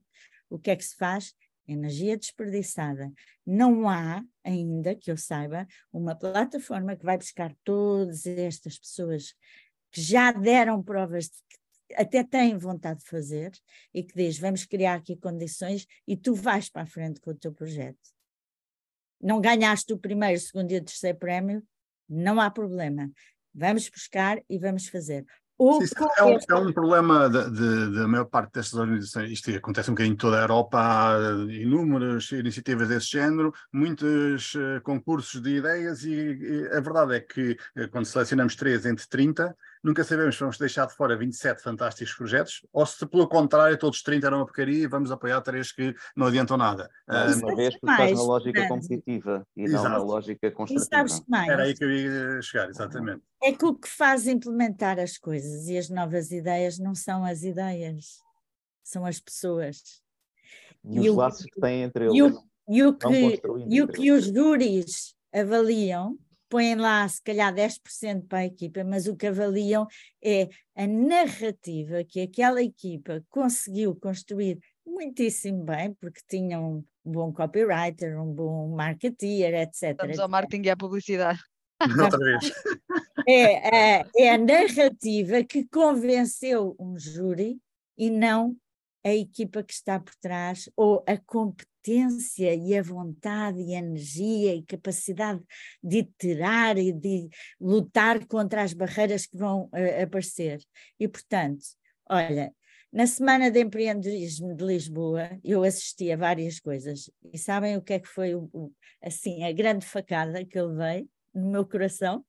Speaker 3: o que é que se faz? energia desperdiçada. Não há ainda, que eu saiba, uma plataforma que vai buscar todas estas pessoas que já deram provas de que até têm vontade de fazer e que diz: vamos criar aqui condições e tu vais para a frente com o teu projeto. Não ganhaste o primeiro, o segundo e o terceiro prémio, não há problema. Vamos buscar e vamos fazer.
Speaker 2: Sim, é, um, é, um, problema da maior parte destas organizações. Isto acontece um bocadinho em toda a Europa, há inúmeras iniciativas desse género, muitos uh, concursos de ideias, e, e, a verdade é que uh, quando selecionamos três entre 30, nunca sabemos se vamos deixar de fora 27 fantásticos projetos, ou se pelo contrário todos 30 eram uma porcaria e vamos apoiar três que não adiantam nada.
Speaker 5: Mais uma vez, porque faz uma lógica competitiva e Exato. não uma lógica construtiva.
Speaker 2: Era aí que eu ia chegar, exatamente.
Speaker 3: É que o que faz implementar as coisas e as novas ideias não são as ideias, são as pessoas.
Speaker 5: E, e os laços que têm entre eles.
Speaker 3: E o, e o que, e o que os júris avaliam põem lá se calhar 10% para a equipa, mas o que avaliam é a narrativa que aquela equipa conseguiu construir muitíssimo bem, porque tinham um bom copywriter, um bom marketeer, etc.
Speaker 4: Estamos ao marketing e à publicidade.
Speaker 2: Outra vez.
Speaker 3: É, é, é a narrativa que convenceu um júri e não a equipa que está por trás ou a competência e a vontade e a energia e capacidade de iterar e de lutar contra as barreiras que vão uh, aparecer. E, portanto, olha, na Semana de Empreendedorismo de Lisboa, eu assisti a várias coisas. E sabem o que é que foi o, o, assim, a grande facada que eu levei no meu coração?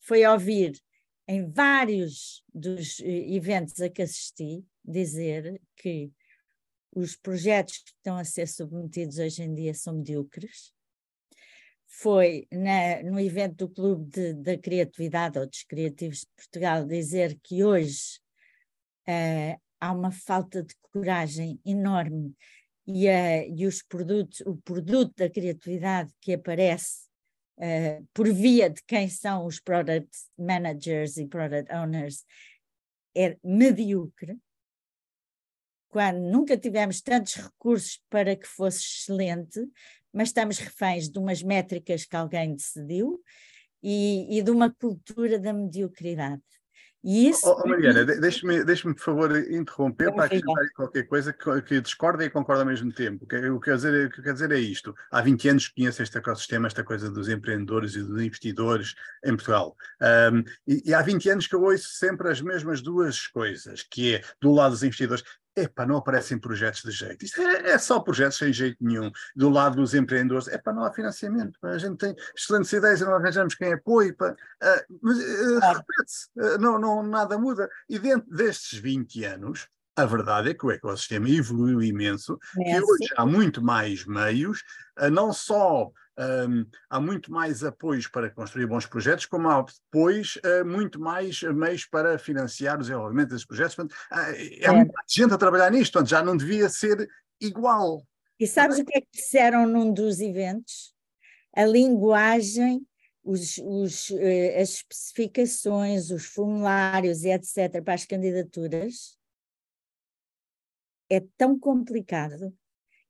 Speaker 3: Foi ouvir em vários dos eh, eventos a que assisti dizer que os projetos que estão a ser submetidos hoje em dia são medíocres. Foi na, no evento do Clube de, da Criatividade ou dos Criativos de Portugal dizer que hoje uh, há uma falta de coragem enorme e, uh, e os produtos, o produto da criatividade que aparece uh, por via de quem são os product managers e product owners é medíocre quando nunca tivemos tantos recursos para que fosse excelente, mas estamos reféns de umas métricas que alguém decidiu e, e de uma cultura da mediocridade. E isso...
Speaker 2: Oh, oh Mariana, deixe-me, deixe por favor, interromper para acrescentar qualquer coisa que, que discorda e concorda ao mesmo tempo. O que, eu quero dizer, o que dizer é isto. Há 20 anos conheço este ecossistema, esta coisa dos empreendedores e dos investidores em Portugal. Um, e, e, há 20 anos que eu ouço sempre as mesmas duas coisas, que é, do lado dos investidores, epá, não aparecem projetos de jeito. Isto é, é, só projetos sem jeito nenhum. Do lado dos empreendedores, epá, não há financiamento. A gente tem excelentes ideias e não arranjamos quem apoie. Pá. Uh, mas uh, repete-se, uh, não, não, nada muda. E dentro destes 20 anos, a verdade é que o ecossistema evoluiu imenso, é que hoje há muito mais meios, não só um, há muito mais apoios para construir bons projetos, como há depois uh, muito mais meios para financiar o desenvolvimento desses projetos. Portanto, uh, é, é muita gente a trabalhar nisto, portanto, já não devia ser igual.
Speaker 3: E sabes o que é que disseram num dos eventos? A linguagem, os, os, uh, as especificações, os formulários e etc. para as candidaturas é tão complicado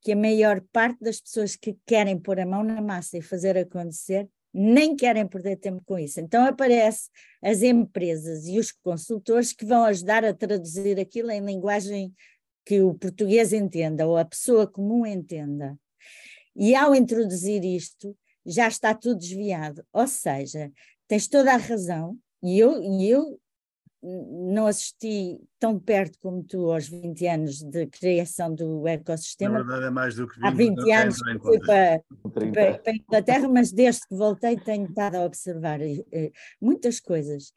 Speaker 3: que a maior parte das pessoas que querem pôr a mão na massa e fazer acontecer nem querem perder tempo com isso. Então aparece as empresas e os consultores que vão ajudar a traduzir aquilo em linguagem que o português entenda ou a pessoa comum entenda. E ao introduzir isto, já está tudo desviado. Ou seja, tens toda a razão, e eu, e eu não assisti tão perto como tu aos 20 anos de criação do ecossistema.
Speaker 2: Na verdade é mais do que
Speaker 3: 20, Há 20 anos fui para, para, para, a Inglaterra, mas desde que voltei tenho estado a observar eh, muitas coisas.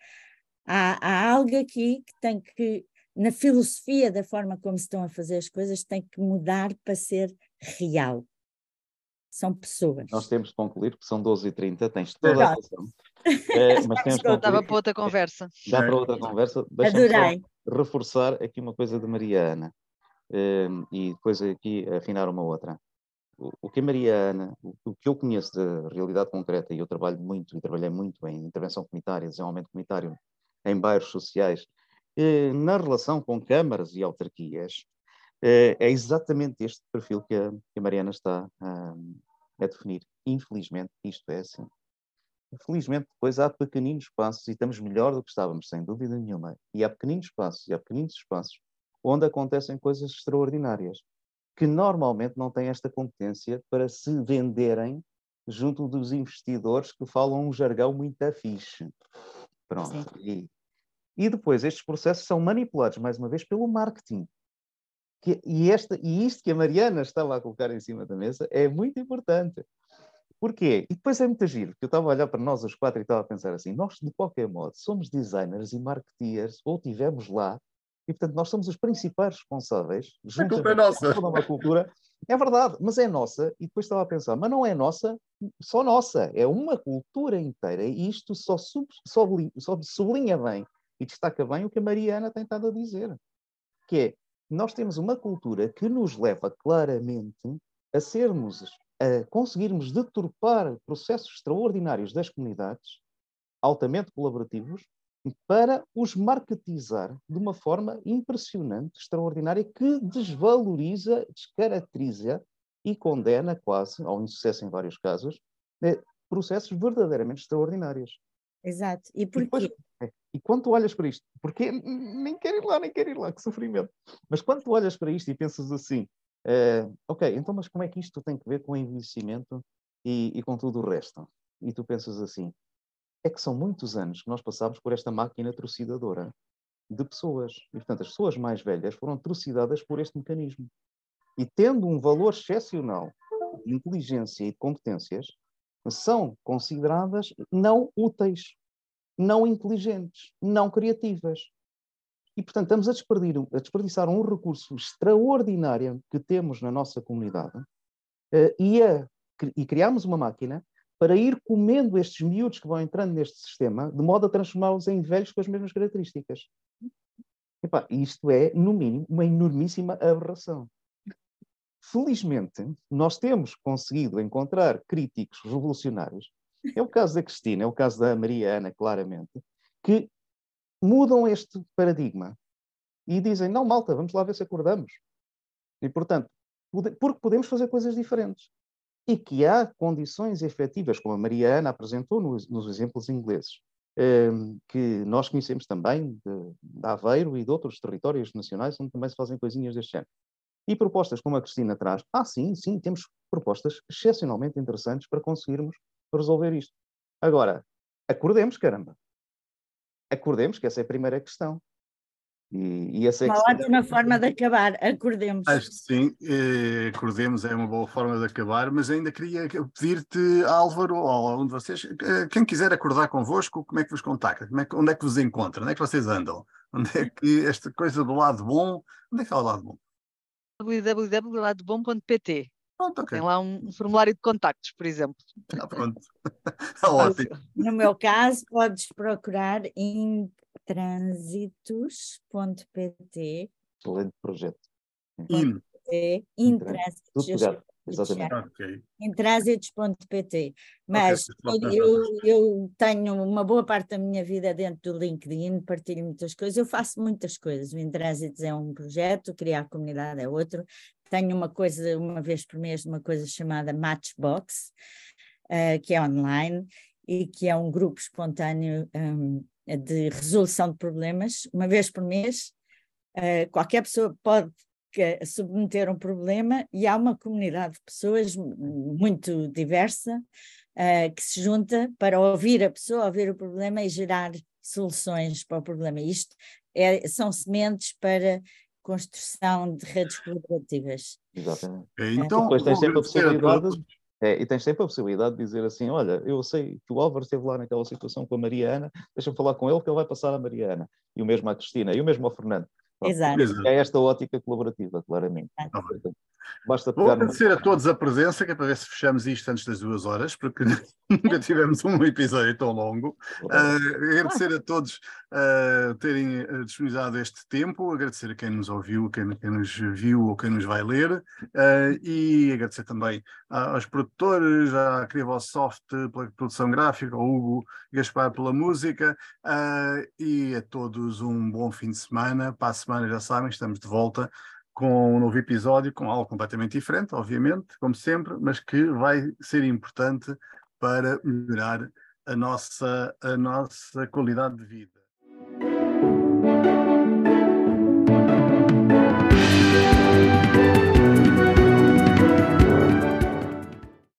Speaker 3: Há, há algo aqui que tem que, na filosofia da forma como se estão a fazer as coisas, tem que mudar para ser real. São pessoas.
Speaker 5: Nós temos de concluir, porque são 12h30, tens toda a razão. É, mas temos
Speaker 4: Dava para outra conversa.
Speaker 5: Dá para outra conversa. Adorei. reforçar aqui uma coisa de Mariana é, e depois aqui afinar uma outra. O, o que a Mariana, o, o, que eu conheço da realidade concreta, e eu trabalho muito e trabalhei muito em intervenção comunitária, desenvolvimento comunitário em bairros sociais, é, na relação com câmaras e autarquias, é, é exatamente este perfil que a, que a Mariana está a, a definir. Infelizmente, isto é assim. Felizmente, depois há pequeninos passos e estamos melhor do que estávamos, sem dúvida nenhuma. E há pequeninos passos e há pequeninos espaços onde acontecem coisas extraordinárias que normalmente não têm esta competência para se venderem junto dos investidores que falam um jargão muito afixe. Pronto. E, e, depois estes processos são manipulados, mais uma vez, pelo marketing. Que, e, esta, e isto que a Mariana estava a colocar em cima da mesa é muito importante. Porquê? E depois é muito giro, porque eu estava a olhar para nós os quatro e estava a pensar assim, nós de qualquer modo somos designers e marketeers, ou tivemos lá, e portanto nós somos os principais responsáveis.
Speaker 2: A culpa é nossa.
Speaker 5: Toda uma cultura. É verdade, mas é nossa, e depois estava a pensar, mas não é nossa, só nossa, é uma cultura inteira, e isto só, sub, sublinha, só sublinha bem e destaca bem o que a Mariana tem estado a dizer, que é, nós temos uma cultura que nos leva claramente a sermos a conseguirmos deturpar processos extraordinários das comunidades, altamente colaborativos, para os marketizar de uma forma impressionante, extraordinária, que desvaloriza, descaracteriza e condena quase, ao insucesso em vários casos, eh, processos verdadeiramente extraordinários.
Speaker 3: Exato. E porquê? E, depois,
Speaker 5: é, e quando tu olhas para isto, porque nem quero ir lá, nem quero ir lá, que sofrimento. Mas quando tu olhas para isto e pensas assim, Uh, ok, então, mas como é que isto tem que ver com o envelhecimento e, e, com tudo o resto? E tu pensas assim: é que são muitos anos que nós passamos por esta máquina trucidadora de pessoas. E, portanto, as pessoas mais velhas foram trucidadas por este mecanismo. E tendo um valor excepcional de inteligência e de competências, são consideradas não úteis, não inteligentes, não criativas. E, portanto, estamos a, a desperdiçar um recurso extraordinário que temos na nossa comunidade uh, e, a, e criarmos uma máquina para ir comendo estes miúdos que vão entrando neste sistema, de modo a transformá-los em velhos com as mesmas características. Epá, isto é, no mínimo, uma enormíssima aberração. Felizmente, nós temos conseguido encontrar críticos revolucionários. É o caso da Cristina, é o caso da Maria Ana, claramente, que mudam este paradigma e dizem: não, malta, vamos lá ver se acordamos. E, portanto, porque podemos fazer coisas diferentes. E que há condições efetivas, como a Maria Ana apresentou nos, nos exemplos ingleses, ehm, que nós conhecemos também de, de Aveiro e de outros territórios nacionais onde também se fazem coisinhas deste género. E propostas como a Cristina traz, ah, sim, sim, temos propostas excepcionalmente interessantes para conseguirmos resolver isto. Agora, acordemos, caramba acordemos, que essa é a primeira questão.
Speaker 3: E, e essa é uma questão... ótima forma de acabar, acordemos.
Speaker 2: Acho que sim, eh, acordemos é uma boa forma de acabar, mas ainda queria pedir-te, Álvaro, ou um de vocês, eh, quem quiser acordar convosco, como é que vos contacta? Como é que, onde é que vos encontra? Onde é que vocês andam? Onde é que esta coisa do lado bom, onde é que está o lado bom?
Speaker 4: www.ladobom.pt Pronto, okay. Tem lá um, formulário de contactos, por exemplo.
Speaker 2: Ah, pronto. Tá ótimo.
Speaker 3: No meu caso, podes procurar intrânsitos.pt.
Speaker 5: Excelente projeto.
Speaker 3: In. Intrânsitos.
Speaker 5: Exatamente.
Speaker 3: Okay. Intrânsitos.pt. Mas okay. eu, eu tenho uma boa parte da minha vida dentro do LinkedIn, partilho muitas coisas, eu faço muitas coisas. O Intrânsitos é um projeto, criar a comunidade é outro. Tenho uma coisa, uma vez por mês, uma coisa chamada Matchbox, uh, que é online e que é um grupo espontâneo um, de resolução de problemas. Uma vez por mês, uh, qualquer pessoa pode submeter um problema e há uma comunidade de pessoas muito diversa uh, que se junta para ouvir a pessoa, ouvir o problema e gerar soluções para o problema. Isto é, são sementes para construção de redes colaborativas.
Speaker 5: Exatamente.
Speaker 2: É, então,
Speaker 5: depois tens sempre a possibilidade. É, e tens sempre a possibilidade de dizer assim: olha, eu sei que o Álvaro esteve lá naquela situação com a Mariana, deixa-me falar com ele que ele vai passar a Mariana. E o mesmo à Cristina, e o mesmo ao Fernando.
Speaker 3: Exato.
Speaker 5: É esta ótica colaborativa, claramente. Exato.
Speaker 2: Basta Vou agradecer a todos a presença, que é para ver se fechamos isto antes das duas horas, porque nunca tivemos um episódio tão longo. Uh, agradecer a todos uh, terem uh, disponibilizado este tempo, agradecer a quem nos ouviu, quem, quem nos viu ou quem nos vai ler, uh, e agradecer também aos produtores, à Crivosoft pela produção gráfica, ao Hugo Gaspar pela música, e a todos um bom fim de semana. A semana, já sabem, estamos de volta com um novo episódio, com algo completamente diferente, obviamente, como sempre, mas que vai ser importante para melhorar a nossa, a nossa qualidade de vida.